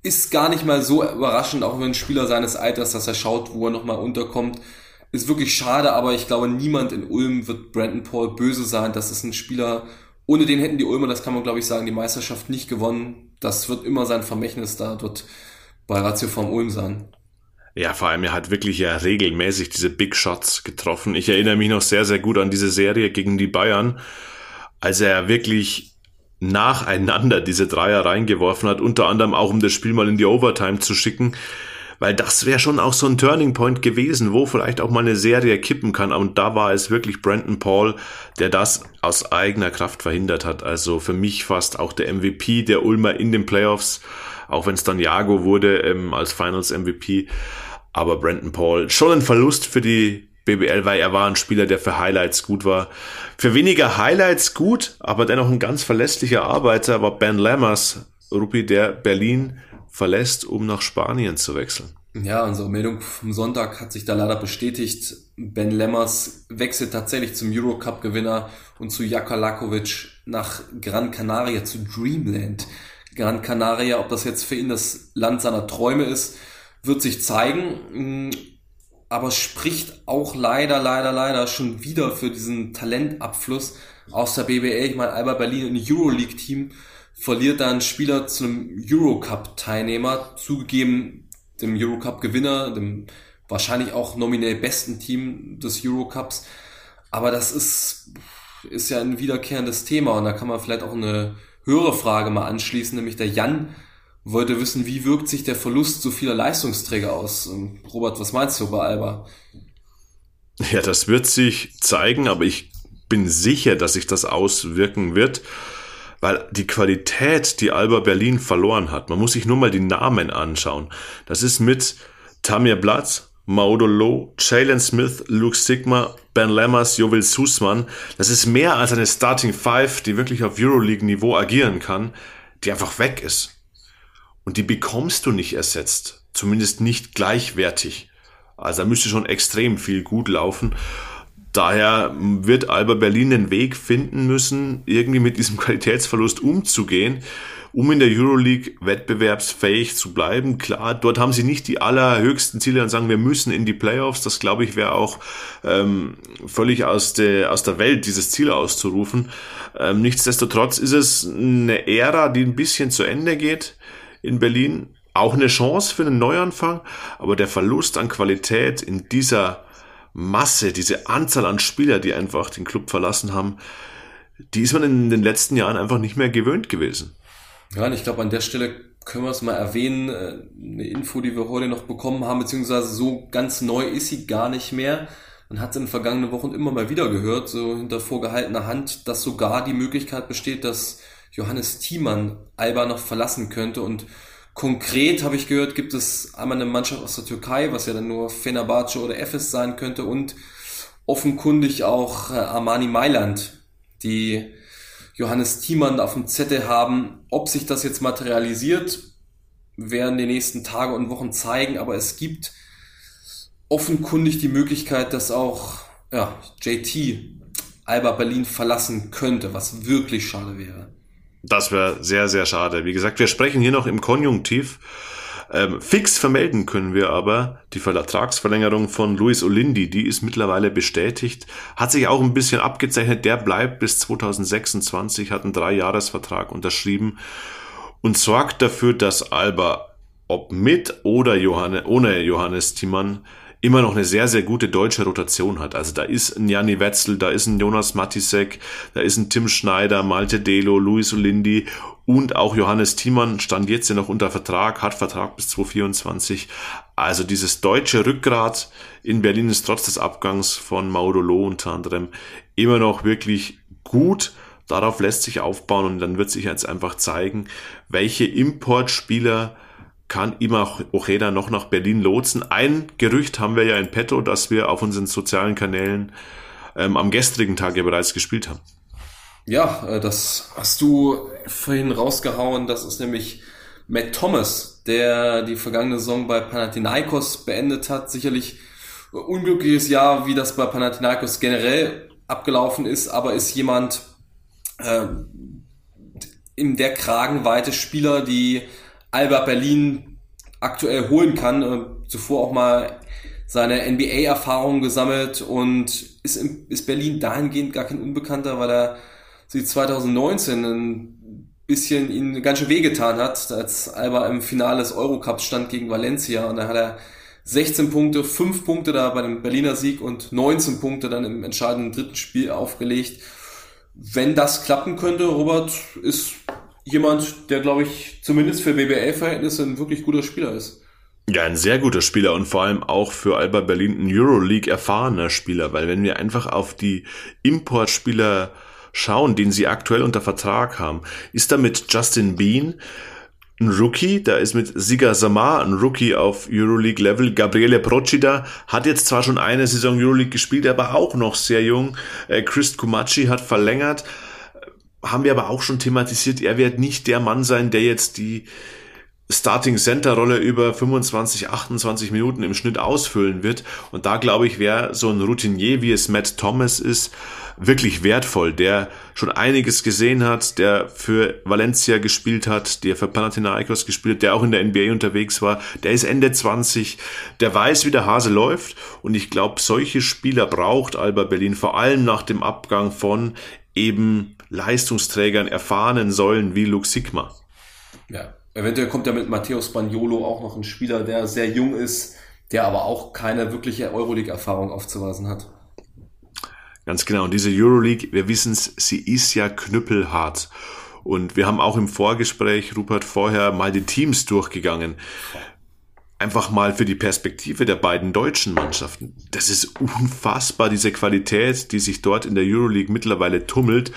Ist gar nicht mal so überraschend, auch wenn ein Spieler seines Alters, dass er schaut, wo er nochmal unterkommt. Ist wirklich schade, aber ich glaube, niemand in Ulm wird Brandon Paul böse sein. Das ist ein Spieler, ohne den hätten die Ulmer, das kann man glaube ich sagen, die Meisterschaft nicht gewonnen. Das wird immer sein Vermächtnis da dort bei Ratio vom Ulm sein. Ja, vor allem er hat wirklich ja regelmäßig diese Big Shots getroffen. Ich erinnere mich noch sehr, sehr gut an diese Serie gegen die Bayern, als er wirklich nacheinander diese Dreier reingeworfen hat, unter anderem auch um das Spiel mal in die Overtime zu schicken, weil das wäre schon auch so ein Turning Point gewesen, wo vielleicht auch mal eine Serie kippen kann. Und da war es wirklich Brandon Paul, der das aus eigener Kraft verhindert hat. Also für mich fast auch der MVP der Ulmer in den Playoffs auch wenn es dann Jago wurde ähm, als Finals MVP. Aber Brandon Paul schon ein Verlust für die BBL, weil er war ein Spieler, der für Highlights gut war. Für weniger Highlights gut, aber dennoch ein ganz verlässlicher Arbeiter war Ben Lammers, Rupi, der Berlin verlässt, um nach Spanien zu wechseln. Ja, unsere Meldung vom Sonntag hat sich da leider bestätigt. Ben Lemmers wechselt tatsächlich zum Eurocup-Gewinner und zu Jaka Lakovic nach Gran Canaria, zu Dreamland. Gran Canaria, ob das jetzt für ihn das Land seiner Träume ist, wird sich zeigen. Mm, aber spricht auch leider, leider, leider schon wieder für diesen Talentabfluss aus der BBL. Ich meine, Alba Berlin, ein Euroleague-Team, verliert da einen Spieler zu einem Eurocup-Teilnehmer, zugegeben dem Eurocup-Gewinner, dem wahrscheinlich auch nominell besten Team des Eurocups. Aber das ist, ist ja ein wiederkehrendes Thema und da kann man vielleicht auch eine Hörerfrage mal anschließen, nämlich der Jan wollte wissen, wie wirkt sich der Verlust so vieler Leistungsträger aus? Ähm, Robert, was meinst du bei Alba? Ja, das wird sich zeigen, aber ich bin sicher, dass sich das auswirken wird, weil die Qualität, die Alba Berlin verloren hat, man muss sich nur mal die Namen anschauen. Das ist mit Tamir Platz, Maudo Low, Jalen Smith, Luke Sigma, Ben Lammers, Jovel Sussmann. Das ist mehr als eine Starting Five, die wirklich auf Euroleague-Niveau agieren kann, die einfach weg ist. Und die bekommst du nicht ersetzt. Zumindest nicht gleichwertig. Also da müsste schon extrem viel gut laufen. Daher wird Alba Berlin den Weg finden müssen, irgendwie mit diesem Qualitätsverlust umzugehen um in der Euroleague wettbewerbsfähig zu bleiben. Klar, dort haben sie nicht die allerhöchsten Ziele und sagen, wir müssen in die Playoffs. Das glaube ich wäre auch ähm, völlig aus der, aus der Welt, dieses Ziel auszurufen. Ähm, nichtsdestotrotz ist es eine Ära, die ein bisschen zu Ende geht in Berlin. Auch eine Chance für einen Neuanfang, aber der Verlust an Qualität in dieser Masse, diese Anzahl an Spieler, die einfach den Club verlassen haben, die ist man in den letzten Jahren einfach nicht mehr gewöhnt gewesen. Ja, und ich glaube, an der Stelle können wir es mal erwähnen. Äh, eine Info, die wir heute noch bekommen haben, beziehungsweise so ganz neu ist sie gar nicht mehr. Man hat es in den vergangenen Wochen immer mal wieder gehört, so hinter vorgehaltener Hand, dass sogar die Möglichkeit besteht, dass Johannes Thiemann Alba noch verlassen könnte. Und konkret habe ich gehört, gibt es einmal eine Mannschaft aus der Türkei, was ja dann nur Fenerbahce oder Efes sein könnte und offenkundig auch äh, Armani Mailand, die Johannes Thiemann auf dem Zettel haben. Ob sich das jetzt materialisiert, werden die nächsten Tage und Wochen zeigen, aber es gibt offenkundig die Möglichkeit, dass auch ja, JT Alba Berlin verlassen könnte, was wirklich schade wäre. Das wäre sehr, sehr schade. Wie gesagt, wir sprechen hier noch im Konjunktiv. Ähm, fix vermelden können wir aber die Vertragsverlängerung von Luis Olindi, die ist mittlerweile bestätigt, hat sich auch ein bisschen abgezeichnet, der bleibt bis 2026, hat einen Dreijahresvertrag unterschrieben und sorgt dafür, dass Alba, ob mit oder Johanne, ohne Johannes Thiemann, immer noch eine sehr, sehr gute deutsche Rotation hat. Also da ist ein Janni Wetzel, da ist ein Jonas Matisek, da ist ein Tim Schneider, Malte Delo, Luis Olindi und auch Johannes Thiemann stand jetzt ja noch unter Vertrag, hat Vertrag bis 2024. Also dieses deutsche Rückgrat in Berlin ist trotz des Abgangs von Mauro Loh unter anderem immer noch wirklich gut. Darauf lässt sich aufbauen und dann wird sich jetzt einfach zeigen, welche Importspieler kann Ima Ojeda noch nach Berlin lotsen. Ein Gerücht haben wir ja in petto, dass wir auf unseren sozialen Kanälen ähm, am gestrigen Tag ja bereits gespielt haben. Ja, äh, das hast du vorhin rausgehauen. Das ist nämlich Matt Thomas, der die vergangene Saison bei Panathinaikos beendet hat, sicherlich unglückliches Jahr, wie das bei Panathinaikos generell abgelaufen ist, aber ist jemand äh, in der Kragenweite Spieler, die Alba Berlin aktuell holen kann. Äh, zuvor auch mal seine NBA-Erfahrung gesammelt und ist, in, ist Berlin dahingehend gar kein Unbekannter, weil er sie 2019 ein bisschen ihn ganz schön wehgetan hat, als Alba im Finale des Eurocups stand gegen Valencia und da hat er 16 Punkte, 5 Punkte da bei dem Berliner Sieg und 19 Punkte dann im entscheidenden dritten Spiel aufgelegt. Wenn das klappen könnte, Robert, ist jemand, der, glaube ich, zumindest für BBL-Verhältnisse ein wirklich guter Spieler ist. Ja, ein sehr guter Spieler und vor allem auch für Alba Berlin ein Euroleague erfahrener Spieler, weil wenn wir einfach auf die Importspieler schauen, den sie aktuell unter Vertrag haben, ist da mit Justin Bean ein Rookie, da ist mit Siga Samar ein Rookie auf Euroleague Level. Gabriele Procida hat jetzt zwar schon eine Saison Euroleague gespielt, aber auch noch sehr jung. Äh, Chris Kumachi hat verlängert. Haben wir aber auch schon thematisiert, er wird nicht der Mann sein, der jetzt die Starting Center Rolle über 25, 28 Minuten im Schnitt ausfüllen wird. Und da glaube ich, wäre so ein Routinier, wie es Matt Thomas ist, wirklich wertvoll, der schon einiges gesehen hat, der für Valencia gespielt hat, der für Panathinaikos gespielt hat, der auch in der NBA unterwegs war, der ist Ende 20, der weiß, wie der Hase läuft. Und ich glaube, solche Spieler braucht Alba Berlin, vor allem nach dem Abgang von eben Leistungsträgern, erfahrenen Säulen wie Luke Sigma. Ja, Eventuell kommt ja mit Matteo Spagnolo auch noch ein Spieler, der sehr jung ist, der aber auch keine wirkliche Euroleague-Erfahrung aufzuweisen hat. Ganz genau. Und diese Euroleague, wir wissen es, sie ist ja knüppelhart. Und wir haben auch im Vorgespräch, Rupert, vorher mal die Teams durchgegangen. Einfach mal für die Perspektive der beiden deutschen Mannschaften. Das ist unfassbar, diese Qualität, die sich dort in der Euroleague mittlerweile tummelt.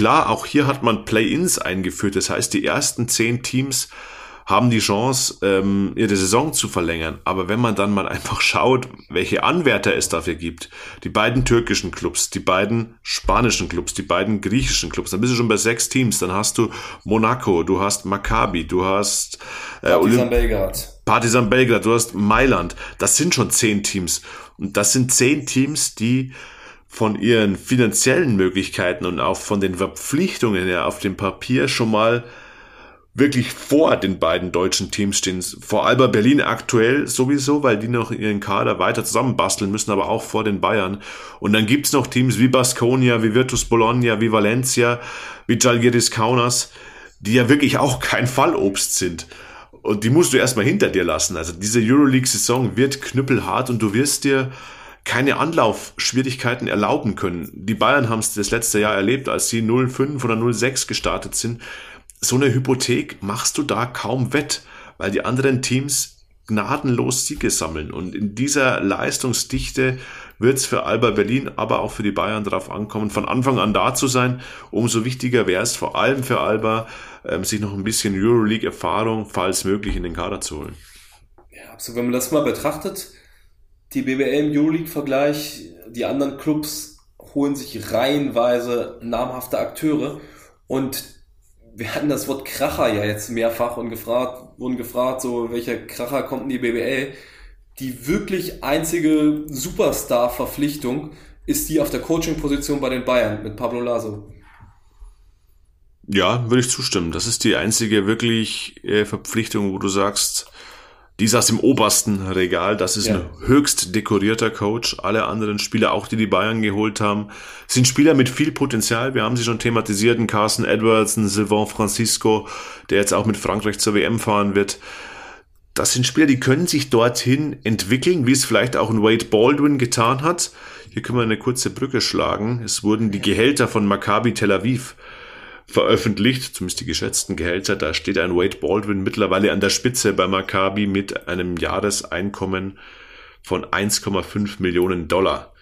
Klar, auch hier hat man Play-ins eingeführt. Das heißt, die ersten zehn Teams haben die Chance, ähm, ihre Saison zu verlängern. Aber wenn man dann mal einfach schaut, welche Anwärter es dafür gibt, die beiden türkischen Clubs, die beiden spanischen Clubs, die beiden griechischen Clubs, dann bist du schon bei sechs Teams. Dann hast du Monaco, du hast Maccabi, du hast äh, Partizan Belgrad. Partizan Belgrad, du hast Mailand. Das sind schon zehn Teams. Und das sind zehn Teams, die von ihren finanziellen Möglichkeiten und auch von den Verpflichtungen her auf dem Papier schon mal wirklich vor den beiden deutschen Teams stehen. Vor Alba Berlin aktuell sowieso, weil die noch ihren Kader weiter zusammenbasteln müssen, aber auch vor den Bayern. Und dann gibt's noch Teams wie Baskonia, wie Virtus Bologna, wie Valencia, wie Jalgiris Kaunas, die ja wirklich auch kein Fallobst sind. Und die musst du erstmal hinter dir lassen. Also diese Euroleague-Saison wird knüppelhart und du wirst dir keine Anlaufschwierigkeiten erlauben können. Die Bayern haben es das letzte Jahr erlebt, als sie 0,5 oder 0,6 gestartet sind. So eine Hypothek machst du da kaum wett, weil die anderen Teams gnadenlos Siege sammeln. Und in dieser Leistungsdichte wird es für Alba Berlin, aber auch für die Bayern darauf ankommen, von Anfang an da zu sein. Umso wichtiger wäre es vor allem für Alba, ähm, sich noch ein bisschen Euroleague-Erfahrung, falls möglich, in den Kader zu holen. Ja, also wenn man das mal betrachtet, die BBL im Euroleague-Vergleich, die anderen Clubs holen sich reihenweise namhafte Akteure und wir hatten das Wort Kracher ja jetzt mehrfach und gefragt, wurden gefragt, so welcher Kracher kommt in die BBL. Die wirklich einzige Superstar-Verpflichtung ist die auf der Coaching-Position bei den Bayern mit Pablo Laso. Ja, würde ich zustimmen. Das ist die einzige wirklich äh, Verpflichtung, wo du sagst, die saß im obersten Regal. Das ist ja. ein höchst dekorierter Coach. Alle anderen Spieler, auch die die Bayern geholt haben, sind Spieler mit viel Potenzial. Wir haben sie schon thematisiert. Ein Carson Edwards, ein Sylvain Francisco, der jetzt auch mit Frankreich zur WM fahren wird. Das sind Spieler, die können sich dorthin entwickeln, wie es vielleicht auch ein Wade Baldwin getan hat. Hier können wir eine kurze Brücke schlagen. Es wurden die Gehälter von Maccabi Tel Aviv veröffentlicht, zumindest die geschätzten Gehälter. Da steht ein Wade Baldwin mittlerweile an der Spitze bei Maccabi mit einem Jahreseinkommen von 1,5 Millionen Dollar.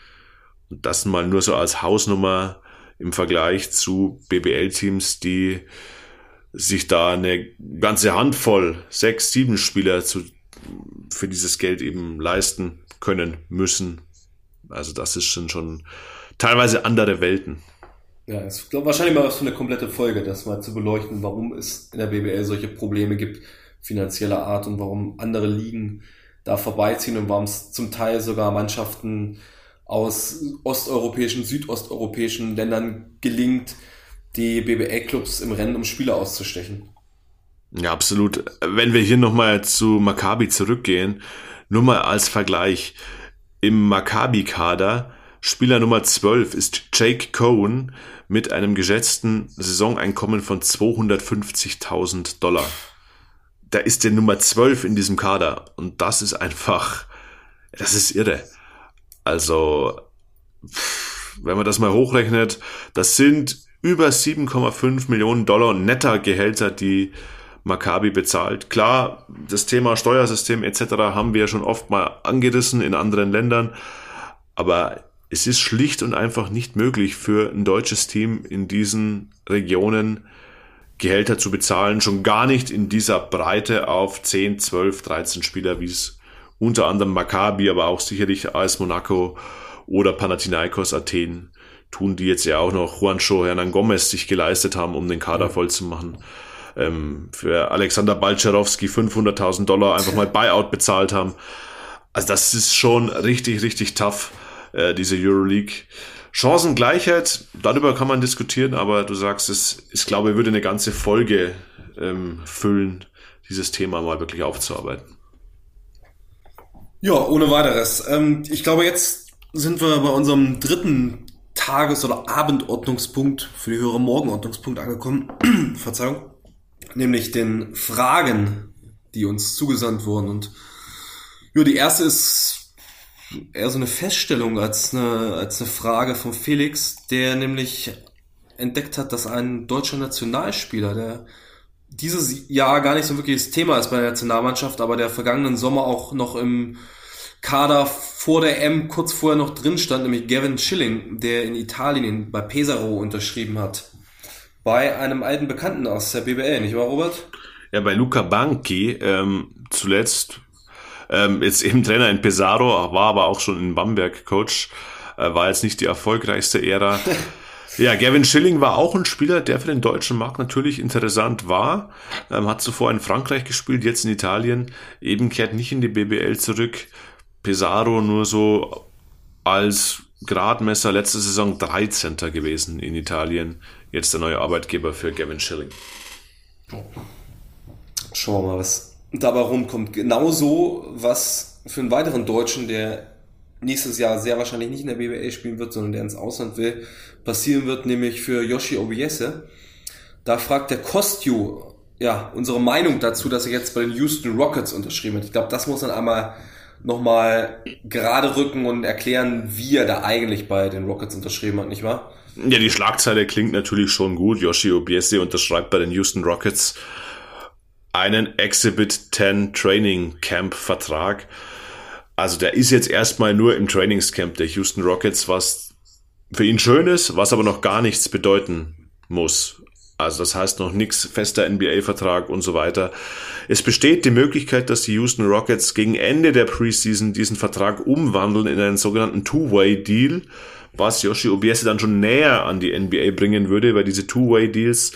Und das mal nur so als Hausnummer im Vergleich zu BBL-Teams, die sich da eine ganze Handvoll, sechs, sieben Spieler zu, für dieses Geld eben leisten können müssen. Also das ist schon, schon teilweise andere Welten. Ja, es ist wahrscheinlich mal was für eine komplette Folge, das mal zu beleuchten, warum es in der BBL solche Probleme gibt, finanzieller Art und warum andere Ligen da vorbeiziehen und warum es zum Teil sogar Mannschaften aus osteuropäischen, südosteuropäischen Ländern gelingt, die BBL-Clubs im Rennen um Spieler auszustechen. Ja, absolut. Wenn wir hier nochmal zu Maccabi zurückgehen, nur mal als Vergleich. Im Maccabi-Kader Spieler Nummer 12 ist Jake Cohen mit einem geschätzten Saisoneinkommen von 250.000 Dollar. Da ist der Nummer 12 in diesem Kader und das ist einfach, das ist irre. Also, wenn man das mal hochrechnet, das sind über 7,5 Millionen Dollar netter Gehälter, die Maccabi bezahlt. Klar, das Thema Steuersystem etc. haben wir schon oft mal angerissen in anderen Ländern, aber es ist schlicht und einfach nicht möglich für ein deutsches Team in diesen Regionen Gehälter zu bezahlen, schon gar nicht in dieser Breite auf 10, 12, 13 Spieler, wie es unter anderem Maccabi, aber auch sicherlich AS Monaco oder Panathinaikos Athen tun, die jetzt ja auch noch Juancho Hernan Gomez sich geleistet haben, um den Kader voll zu machen. Ähm, für Alexander Balczerowski 500.000 Dollar einfach mal Buyout bezahlt haben. Also das ist schon richtig, richtig tough äh, diese Euroleague. Chancengleichheit, darüber kann man diskutieren, aber du sagst es, ich glaube, würde eine ganze Folge ähm, füllen, dieses Thema mal wirklich aufzuarbeiten. Ja, ohne weiteres. Ähm, ich glaube, jetzt sind wir bei unserem dritten Tages- oder Abendordnungspunkt, für die höhere Morgenordnungspunkt angekommen. Verzeihung. Nämlich den Fragen, die uns zugesandt wurden. Und ja, die erste ist eher so eine Feststellung als eine, als eine Frage von Felix, der nämlich entdeckt hat, dass ein deutscher Nationalspieler, der dieses Jahr gar nicht so wirklich das Thema ist bei der Nationalmannschaft, aber der vergangenen Sommer auch noch im Kader vor der M kurz vorher noch drin stand, nämlich Gavin Schilling, der in Italien bei Pesaro unterschrieben hat. Bei einem alten Bekannten aus der BBL, nicht wahr, Robert? Ja, bei Luca Banchi, ähm, zuletzt ähm, jetzt eben Trainer in Pesaro, war aber auch schon in Bamberg Coach. Äh, war jetzt nicht die erfolgreichste Ära. Ja, Gavin Schilling war auch ein Spieler, der für den deutschen Markt natürlich interessant war. Ähm, hat zuvor in Frankreich gespielt, jetzt in Italien. Eben kehrt nicht in die BBL zurück. Pesaro nur so als Gradmesser letzte Saison 13. gewesen in Italien. Jetzt der neue Arbeitgeber für Gavin Schilling. Schauen wir mal, was dabei rumkommt. Genauso, was für einen weiteren Deutschen, der nächstes Jahr sehr wahrscheinlich nicht in der BBL spielen wird, sondern der ins Ausland will, passieren wird, nämlich für Yoshi Obiese. Da fragt der Kostju, ja, unsere Meinung dazu, dass er jetzt bei den Houston Rockets unterschrieben hat. Ich glaube, das muss man einmal nochmal gerade rücken und erklären, wie er da eigentlich bei den Rockets unterschrieben hat, nicht wahr? Ja, die Schlagzeile klingt natürlich schon gut. Yoshi Obiese unterschreibt bei den Houston Rockets einen Exhibit 10 Training Camp Vertrag. Also der ist jetzt erstmal nur im Trainingscamp der Houston Rockets, was für ihn schön ist, was aber noch gar nichts bedeuten muss. Also das heißt noch nichts fester NBA-Vertrag und so weiter. Es besteht die Möglichkeit, dass die Houston Rockets gegen Ende der Preseason diesen Vertrag umwandeln in einen sogenannten Two-Way-Deal was Yoshi Obiese dann schon näher an die NBA bringen würde, weil diese Two-Way-Deals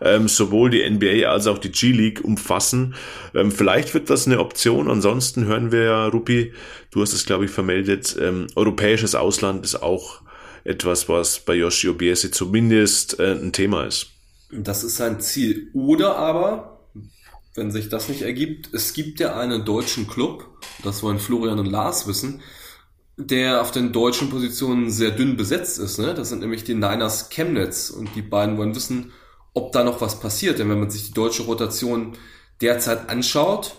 ähm, sowohl die NBA als auch die G-League umfassen. Ähm, vielleicht wird das eine Option. Ansonsten hören wir ja, Rupi, du hast es, glaube ich, vermeldet, ähm, europäisches Ausland ist auch etwas, was bei Yoshi Obiese zumindest äh, ein Thema ist. Das ist sein Ziel. Oder aber, wenn sich das nicht ergibt, es gibt ja einen deutschen Club, das wollen Florian und Lars wissen, der auf den deutschen Positionen sehr dünn besetzt ist. Ne? Das sind nämlich die Niners Chemnitz und die beiden wollen wissen, ob da noch was passiert. Denn wenn man sich die deutsche Rotation derzeit anschaut,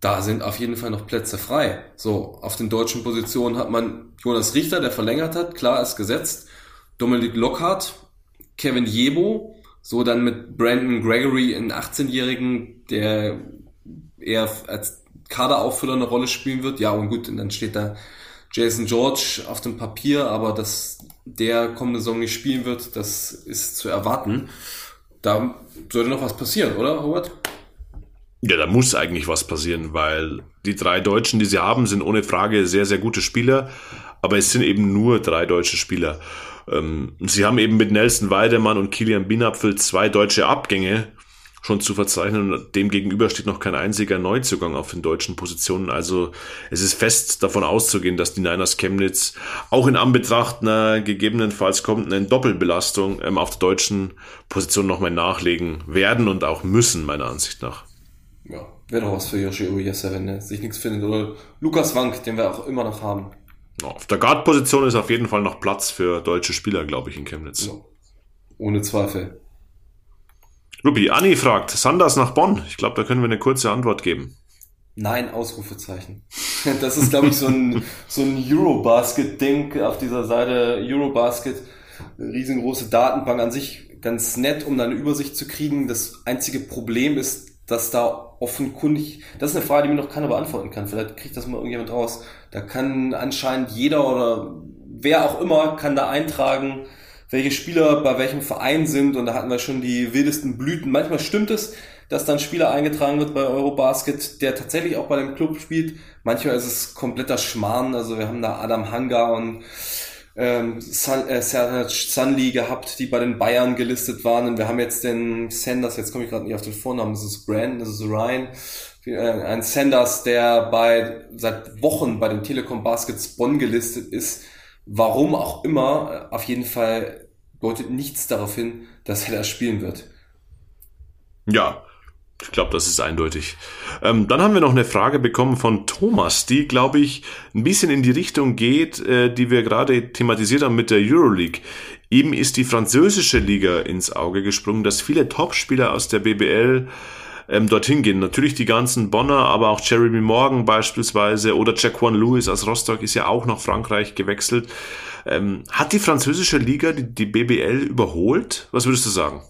da sind auf jeden Fall noch Plätze frei. So, auf den deutschen Positionen hat man Jonas Richter, der verlängert hat, klar ist gesetzt. Dominik Lockhart, Kevin Jebo, so dann mit Brandon Gregory, einen 18-Jährigen, der eher als Kaderauffüller eine Rolle spielen wird. Ja, und gut, und dann steht da Jason George auf dem Papier, aber dass der kommende Saison nicht spielen wird, das ist zu erwarten. Da sollte noch was passieren, oder, Robert? Ja, da muss eigentlich was passieren, weil die drei Deutschen, die sie haben, sind ohne Frage sehr, sehr gute Spieler. aber es sind eben nur drei deutsche Spieler. Ähm, sie haben eben mit Nelson Weidemann und Kilian Binapfel zwei deutsche Abgänge schon zu verzeichnen und demgegenüber steht noch kein einziger Neuzugang auf den deutschen Positionen. Also es ist fest davon auszugehen, dass die Niners Chemnitz auch in Anbetracht einer gegebenenfalls kommenden Doppelbelastung ähm, auf der deutschen Position nochmal nachlegen werden und auch müssen, meiner Ansicht nach. Ja, wäre doch was für Yoshi Uyasa, wenn er sich nichts findet. Oder Lukas Wank, den wir auch immer noch haben. Auf der Guard-Position ist auf jeden Fall noch Platz für deutsche Spieler, glaube ich, in Chemnitz. Ja. Ohne Zweifel. Ruby, Anni fragt, Sanders nach Bonn? Ich glaube, da können wir eine kurze Antwort geben. Nein, Ausrufezeichen. Das ist, glaube ich, so ein, so ein Eurobasket-Ding auf dieser Seite. Eurobasket, riesengroße Datenbank an sich, ganz nett, um da eine Übersicht zu kriegen. Das einzige Problem ist, dass da offenkundig, das ist eine Frage, die mir noch keiner beantworten kann. Vielleicht kriegt das mal irgendjemand raus. Da kann anscheinend jeder oder wer auch immer kann da eintragen, welche Spieler bei welchem Verein sind und da hatten wir schon die wildesten Blüten. Manchmal stimmt es, dass dann Spieler eingetragen wird bei Eurobasket, der tatsächlich auch bei dem Club spielt. Manchmal ist es kompletter Schmarrn. Also wir haben da Adam Hanga und ähm, Sun, äh, gehabt, die bei den Bayern gelistet waren. Und wir haben jetzt den Sanders, jetzt komme ich gerade nicht auf den Vornamen, das ist Brandon, das ist Ryan. Äh, ein Sanders, der bei seit Wochen bei den Telekom Baskets Bonn gelistet ist Warum auch immer, auf jeden Fall deutet nichts darauf hin, dass er da spielen wird. Ja, ich glaube, das ist eindeutig. Ähm, dann haben wir noch eine Frage bekommen von Thomas, die, glaube ich, ein bisschen in die Richtung geht, äh, die wir gerade thematisiert haben mit der Euroleague. Ihm ist die französische Liga ins Auge gesprungen, dass viele Topspieler aus der BBL ähm, dorthin gehen. Natürlich die ganzen Bonner, aber auch Jeremy Morgan beispielsweise oder Jaquan Lewis aus Rostock ist ja auch nach Frankreich gewechselt. Ähm, hat die französische Liga die, die BBL überholt? Was würdest du sagen?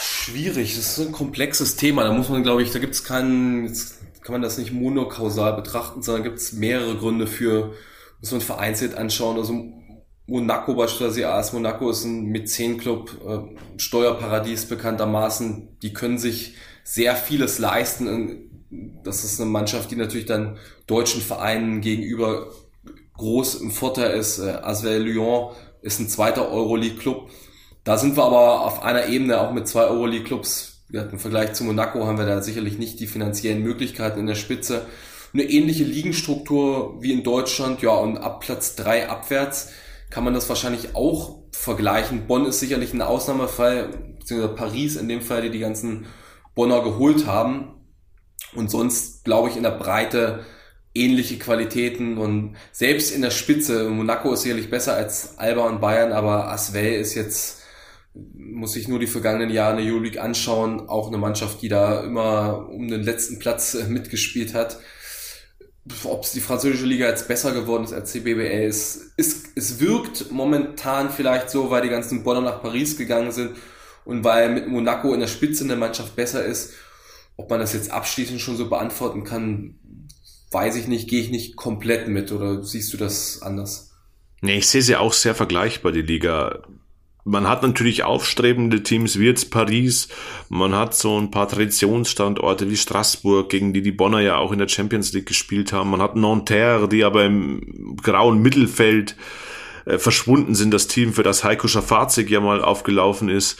Schwierig, das ist ein komplexes Thema. Da muss man, glaube ich, da gibt es keinen, jetzt kann man das nicht monokausal betrachten, sondern gibt es mehrere Gründe für, muss man vereinzelt anschauen. Also Monaco beispielsweise, AS Monaco ist ein Mäzenclub, äh, Steuerparadies bekanntermaßen. Die können sich sehr vieles leisten. Das ist eine Mannschaft, die natürlich dann deutschen Vereinen gegenüber groß im Vorteil ist. Äh, Asvel Lyon ist ein zweiter Euroleague-Club. Da sind wir aber auf einer Ebene auch mit zwei Euroleague-Clubs. Im Vergleich zu Monaco haben wir da sicherlich nicht die finanziellen Möglichkeiten in der Spitze. Eine ähnliche Ligenstruktur wie in Deutschland, ja, und ab Platz drei abwärts kann man das wahrscheinlich auch vergleichen. Bonn ist sicherlich ein Ausnahmefall, beziehungsweise Paris in dem Fall, die die ganzen Bonner geholt haben. Und sonst glaube ich in der Breite ähnliche Qualitäten und selbst in der Spitze, Monaco ist sicherlich besser als Alba und Bayern, aber Asvel ist jetzt, muss ich nur die vergangenen Jahre in der Euroleague anschauen, auch eine Mannschaft, die da immer um den letzten Platz mitgespielt hat ob es die französische Liga jetzt besser geworden ist als die BBL, ist, ist, es wirkt momentan vielleicht so, weil die ganzen Bonner nach Paris gegangen sind und weil mit Monaco in der Spitze eine Mannschaft besser ist. Ob man das jetzt abschließend schon so beantworten kann, weiß ich nicht, gehe ich nicht komplett mit oder siehst du das anders? Nee, ich sehe sie auch sehr vergleichbar, die Liga man hat natürlich aufstrebende Teams wie jetzt Paris, man hat so ein paar Traditionsstandorte wie Straßburg, gegen die die Bonner ja auch in der Champions League gespielt haben. Man hat Nanterre, die aber im grauen Mittelfeld äh, verschwunden sind, das Team, für das Heiko Schafazik ja mal aufgelaufen ist.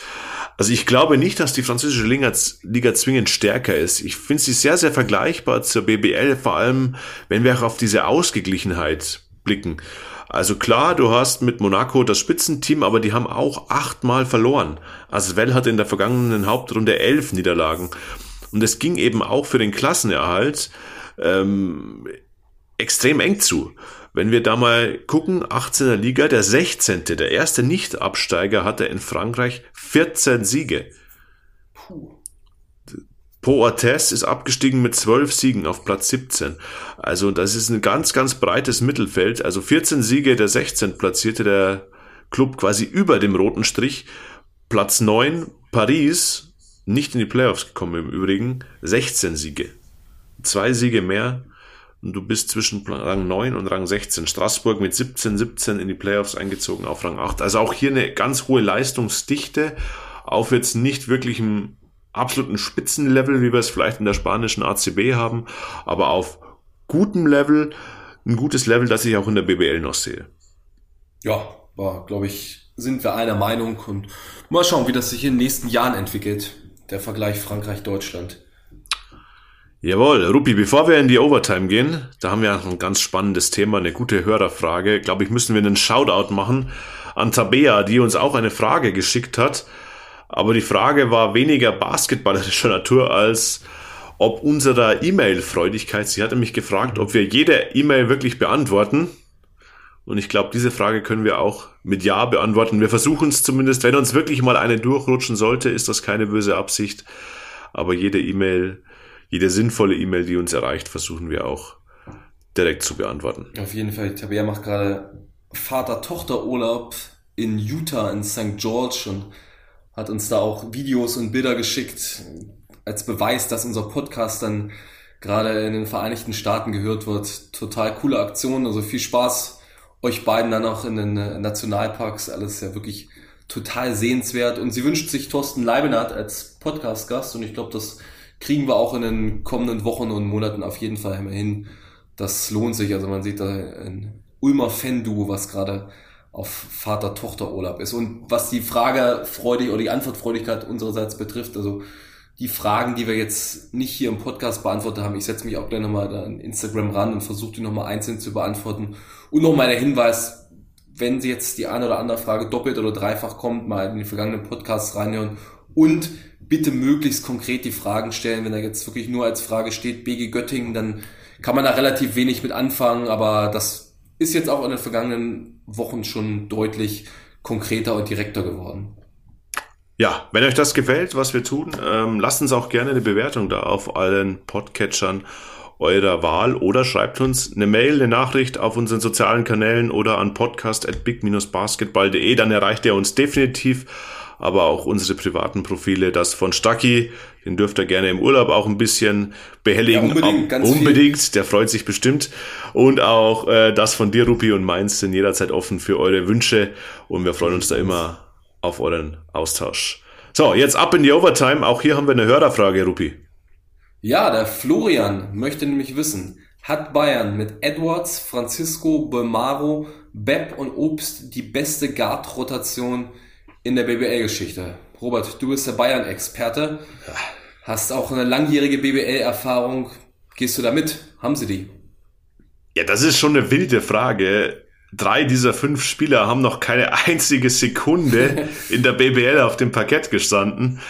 Also ich glaube nicht, dass die französische Liga, Liga zwingend stärker ist. Ich finde sie sehr, sehr vergleichbar zur BBL, vor allem wenn wir auch auf diese Ausgeglichenheit blicken. Also klar, du hast mit Monaco das Spitzenteam, aber die haben auch achtmal verloren. Asvel hatte in der vergangenen Hauptrunde elf Niederlagen. Und es ging eben auch für den Klassenerhalt ähm, extrem eng zu. Wenn wir da mal gucken, 18er Liga, der 16., der erste Nicht-Absteiger hatte in Frankreich 14 Siege. Puh. Poates ist abgestiegen mit 12 Siegen auf Platz 17. Also das ist ein ganz, ganz breites Mittelfeld. Also 14 Siege, der 16 platzierte der Club quasi über dem roten Strich. Platz 9, Paris, nicht in die Playoffs gekommen im Übrigen, 16 Siege. Zwei Siege mehr und du bist zwischen Rang 9 und Rang 16. Straßburg mit 17, 17 in die Playoffs eingezogen auf Rang 8. Also auch hier eine ganz hohe Leistungsdichte auf jetzt nicht wirklichem absoluten Spitzenlevel, wie wir es vielleicht in der spanischen ACB haben, aber auf gutem Level ein gutes Level, das ich auch in der BBL noch sehe. Ja, war, glaube ich, sind wir einer Meinung und mal schauen, wie das sich in den nächsten Jahren entwickelt. Der Vergleich Frankreich-Deutschland. Jawohl, Rupi, bevor wir in die Overtime gehen, da haben wir ein ganz spannendes Thema, eine gute Hörerfrage. Glaube ich, müssen wir einen Shoutout machen an Tabea, die uns auch eine Frage geschickt hat. Aber die Frage war weniger basketballerischer Natur als ob unserer E-Mail-Freudigkeit. Sie hatte mich gefragt, ob wir jede E-Mail wirklich beantworten. Und ich glaube, diese Frage können wir auch mit Ja beantworten. Wir versuchen es zumindest, wenn uns wirklich mal eine durchrutschen sollte, ist das keine böse Absicht. Aber jede E-Mail, jede sinnvolle E-Mail, die uns erreicht, versuchen wir auch direkt zu beantworten. Auf jeden Fall. Tabea macht gerade Vater-Tochter-Urlaub in Utah, in St. George und hat uns da auch Videos und Bilder geschickt, als Beweis, dass unser Podcast dann gerade in den Vereinigten Staaten gehört wird. Total coole Aktion, also viel Spaß euch beiden dann auch in den äh, Nationalparks. Alles ja wirklich total sehenswert. Und sie wünscht sich Thorsten Leibenhardt als Podcast-Gast und ich glaube, das kriegen wir auch in den kommenden Wochen und Monaten auf jeden Fall hin. Das lohnt sich. Also man sieht da ein Ulmer Fan-Duo, was gerade auf Vater-Tochter-Urlaub ist. Und was die Frage freudig oder die Antwortfreudigkeit unsererseits betrifft, also die Fragen, die wir jetzt nicht hier im Podcast beantwortet haben, ich setze mich auch gleich nochmal an Instagram ran und versuche die nochmal einzeln zu beantworten. Und nochmal der Hinweis, wenn jetzt die eine oder andere Frage doppelt oder dreifach kommt, mal in die vergangenen Podcasts reinhören und bitte möglichst konkret die Fragen stellen. Wenn da jetzt wirklich nur als Frage steht BG Göttingen, dann kann man da relativ wenig mit anfangen, aber das ist jetzt auch in den vergangenen Wochen schon deutlich konkreter und direkter geworden. Ja, wenn euch das gefällt, was wir tun, ähm, lasst uns auch gerne eine Bewertung da auf allen Podcatchern eurer Wahl oder schreibt uns eine Mail, eine Nachricht auf unseren sozialen Kanälen oder an podcast at big-basketball.de. Dann erreicht ihr uns definitiv, aber auch unsere privaten Profile. Das von Stucky, den dürft ihr gerne im Urlaub auch ein bisschen behelligen. Ja, unbedingt, ganz unbedingt. Viel. der freut sich bestimmt. Und auch äh, das von dir, Rupi und meins sind jederzeit offen für eure Wünsche und wir freuen uns da immer auf euren Austausch. So, jetzt ab in die Overtime. Auch hier haben wir eine Hörerfrage, Rupi. Ja, der Florian möchte nämlich wissen, hat Bayern mit Edwards, Francisco, Belmaro, Bepp und Obst die beste Guard-Rotation in der BBL-Geschichte? Robert, du bist der Bayern-Experte, hast auch eine langjährige BBL-Erfahrung. Gehst du da mit? Haben sie die? Ja, das ist schon eine wilde Frage drei dieser fünf Spieler haben noch keine einzige Sekunde in der BBL auf dem Parkett gestanden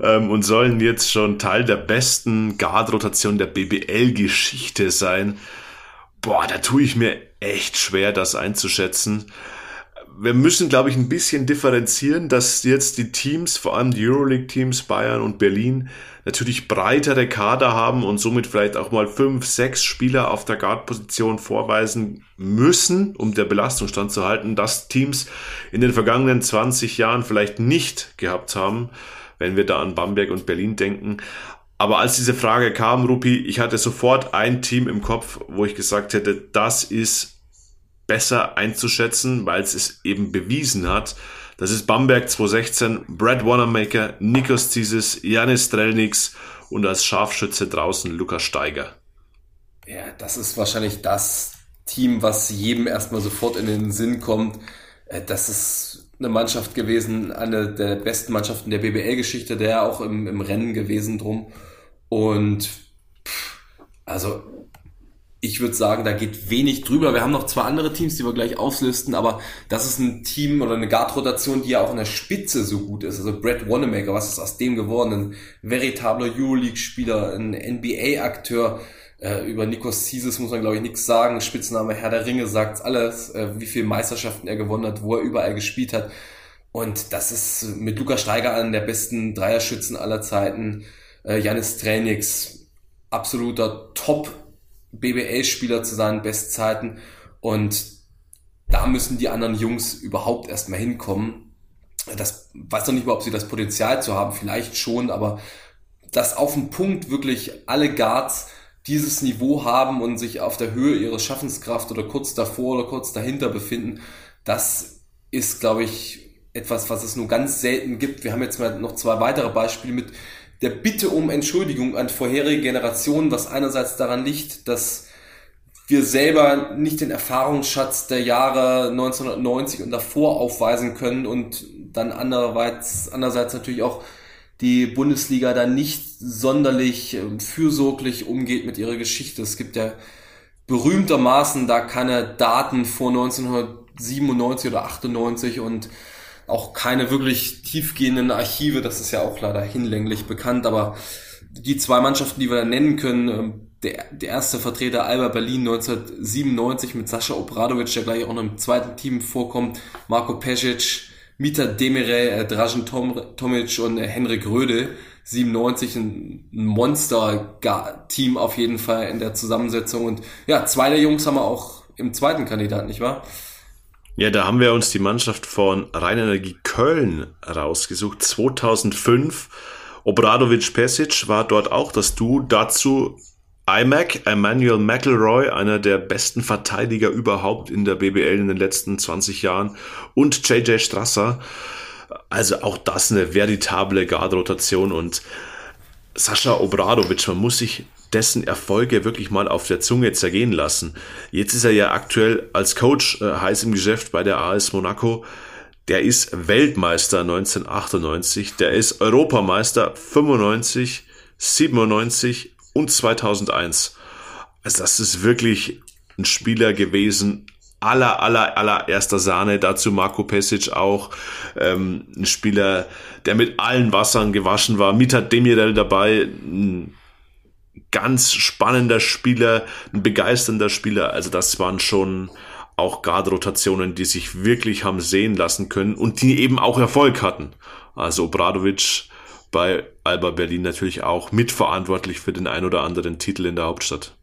ähm, und sollen jetzt schon Teil der besten Guard-Rotation der BBL-Geschichte sein. Boah, da tue ich mir echt schwer, das einzuschätzen. Wir müssen, glaube ich, ein bisschen differenzieren, dass jetzt die Teams, vor allem die Euroleague-Teams Bayern und Berlin, natürlich breitere Kader haben und somit vielleicht auch mal fünf, sechs Spieler auf der Guard-Position vorweisen müssen, um der Belastung standzuhalten, dass Teams in den vergangenen 20 Jahren vielleicht nicht gehabt haben, wenn wir da an Bamberg und Berlin denken. Aber als diese Frage kam, Rupi, ich hatte sofort ein Team im Kopf, wo ich gesagt hätte, das ist besser einzuschätzen, weil es es eben bewiesen hat, das ist Bamberg 2016, Brad Wanamaker, Nikos Zisis, Janis Strelnix und als Scharfschütze draußen Lukas Steiger. Ja, das ist wahrscheinlich das Team, was jedem erstmal sofort in den Sinn kommt. Äh, das ist eine Mannschaft gewesen, eine der besten Mannschaften der BBL-Geschichte, der auch im, im Rennen gewesen drum. Und also ich würde sagen, da geht wenig drüber. Wir haben noch zwei andere Teams, die wir gleich auslisten, aber das ist ein Team oder eine Guard-Rotation, die ja auch in der Spitze so gut ist. Also Brad Wanamaker, was ist aus dem geworden? Ein veritabler Euroleague-Spieler, ein NBA-Akteur. Äh, über Nikos Zisis muss man, glaube ich, nichts sagen. Spitzname Herr der Ringe sagt alles, äh, wie viele Meisterschaften er gewonnen hat, wo er überall gespielt hat. Und das ist mit Lukas Steiger an der besten Dreierschützen aller Zeiten. Äh, Janis Trenix, absoluter Top- BBL-Spieler zu seinen Bestzeiten und da müssen die anderen Jungs überhaupt erstmal hinkommen. Das weiß noch nicht mal, ob sie das Potenzial zu haben, vielleicht schon, aber dass auf dem Punkt wirklich alle Guards dieses Niveau haben und sich auf der Höhe ihrer Schaffenskraft oder kurz davor oder kurz dahinter befinden, das ist, glaube ich, etwas, was es nur ganz selten gibt. Wir haben jetzt mal noch zwei weitere Beispiele mit der Bitte um Entschuldigung an vorherige Generationen, was einerseits daran liegt, dass wir selber nicht den Erfahrungsschatz der Jahre 1990 und davor aufweisen können und dann andererseits, andererseits natürlich auch die Bundesliga da nicht sonderlich ähm, fürsorglich umgeht mit ihrer Geschichte. Es gibt ja berühmtermaßen da keine Daten vor 1997 oder 98 und auch keine wirklich tiefgehenden Archive. Das ist ja auch leider hinlänglich bekannt, aber die zwei Mannschaften, die wir nennen können, ähm, der, der erste Vertreter Alba Berlin 1997 mit Sascha Obradovic, der gleich auch noch im zweiten Team vorkommt, Marco Pesic, Mita Demire, äh, Dražen Tom, Tomic und äh, Henrik Röde. 97 ein Monster-Team auf jeden Fall in der Zusammensetzung. Und ja, zwei der Jungs haben wir auch im zweiten Kandidat, nicht wahr? Ja, da haben wir uns die Mannschaft von Rheinenergie Köln rausgesucht. 2005. Obradovic Pesic war dort auch das Du. Dazu iMac, Emmanuel McElroy, einer der besten Verteidiger überhaupt in der BBL in den letzten 20 Jahren und JJ Strasser. Also auch das eine veritable Guard-Rotation und Sascha Obradovic, man muss sich dessen Erfolge wirklich mal auf der Zunge zergehen lassen. Jetzt ist er ja aktuell als Coach äh, heiß im Geschäft bei der AS Monaco. Der ist Weltmeister 1998, der ist Europameister 95, 97 und 2001. Also das ist wirklich ein Spieler gewesen, aller, aller, aller erster Sahne. Dazu Marco Pesic auch. Ähm, ein Spieler, der mit allen Wassern gewaschen war. Mita Demirel dabei. Ein ganz spannender Spieler, ein begeisternder Spieler. Also das waren schon auch Guard-Rotationen, die sich wirklich haben sehen lassen können und die eben auch Erfolg hatten. Also Obradovic bei Alba Berlin natürlich auch mitverantwortlich für den ein oder anderen Titel in der Hauptstadt.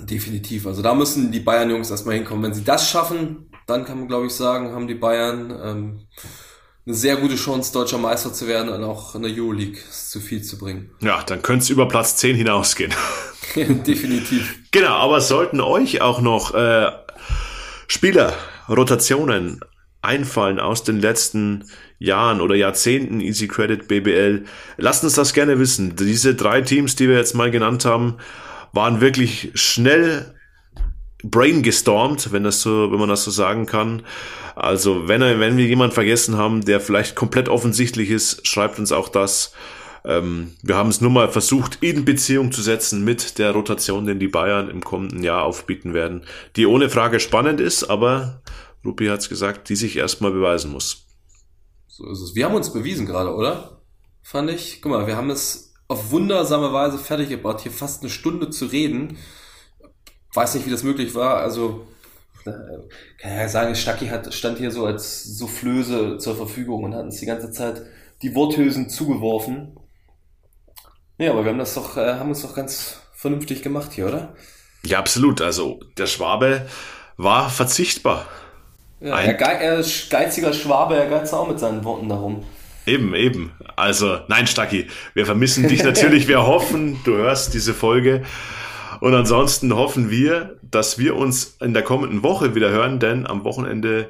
Definitiv. Also da müssen die Bayern-Jungs erstmal hinkommen. Wenn sie das schaffen, dann kann man, glaube ich, sagen, haben die Bayern ähm, eine sehr gute Chance, deutscher Meister zu werden und auch in der Euroleague zu viel zu bringen. Ja, dann könnte es über Platz 10 hinausgehen. Definitiv. Genau, aber sollten euch auch noch äh, Spieler, Rotationen einfallen aus den letzten Jahren oder Jahrzehnten Easy Credit BBL. Lasst uns das gerne wissen. Diese drei Teams, die wir jetzt mal genannt haben, waren wirklich schnell brain gestormt, wenn das so, wenn man das so sagen kann. Also wenn, wenn wir jemanden vergessen haben, der vielleicht komplett offensichtlich ist, schreibt uns auch das. Ähm, wir haben es nur mal versucht, in Beziehung zu setzen mit der Rotation, den die Bayern im kommenden Jahr aufbieten werden, die ohne Frage spannend ist, aber Rupi hat es gesagt, die sich erstmal beweisen muss. So ist es. Wir haben uns bewiesen gerade, oder? Fand ich. Guck mal, wir haben es auf wundersame Weise fertig gebracht, hier fast eine Stunde zu reden. Weiß nicht, wie das möglich war. Also, äh, kann ja sagen, Stacki hat, stand hier so als Soufflöse zur Verfügung und hat uns die ganze Zeit die Worthülsen zugeworfen. Ja, aber wir haben das doch, äh, haben uns doch ganz vernünftig gemacht hier, oder? Ja, absolut. Also, der Schwabe war verzichtbar. Ja, er, ge er ist geiziger Schwabe, er geizt auch mit seinen Worten darum. Eben, eben. Also, nein, Stacki, wir vermissen dich natürlich. Wir hoffen, du hörst diese Folge. Und ansonsten hoffen wir, dass wir uns in der kommenden Woche wieder hören, denn am Wochenende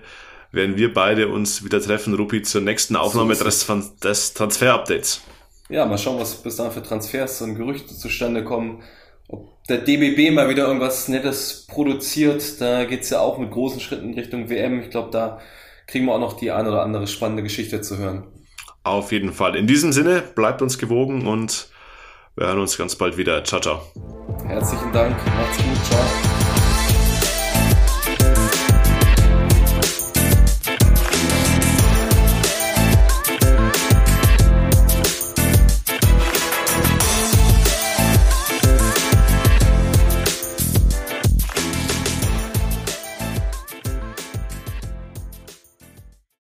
werden wir beide uns wieder treffen, Rupi, zur nächsten Aufnahme so des, des Transfer-Updates. Ja, mal schauen, was bis dahin für Transfers und Gerüchte zustande kommen ob der DBB mal wieder irgendwas Nettes produziert. Da geht's ja auch mit großen Schritten in Richtung WM. Ich glaube, da kriegen wir auch noch die ein oder andere spannende Geschichte zu hören. Auf jeden Fall. In diesem Sinne, bleibt uns gewogen und wir hören uns ganz bald wieder. Ciao, ciao. Herzlichen Dank. Macht's gut. Ciao.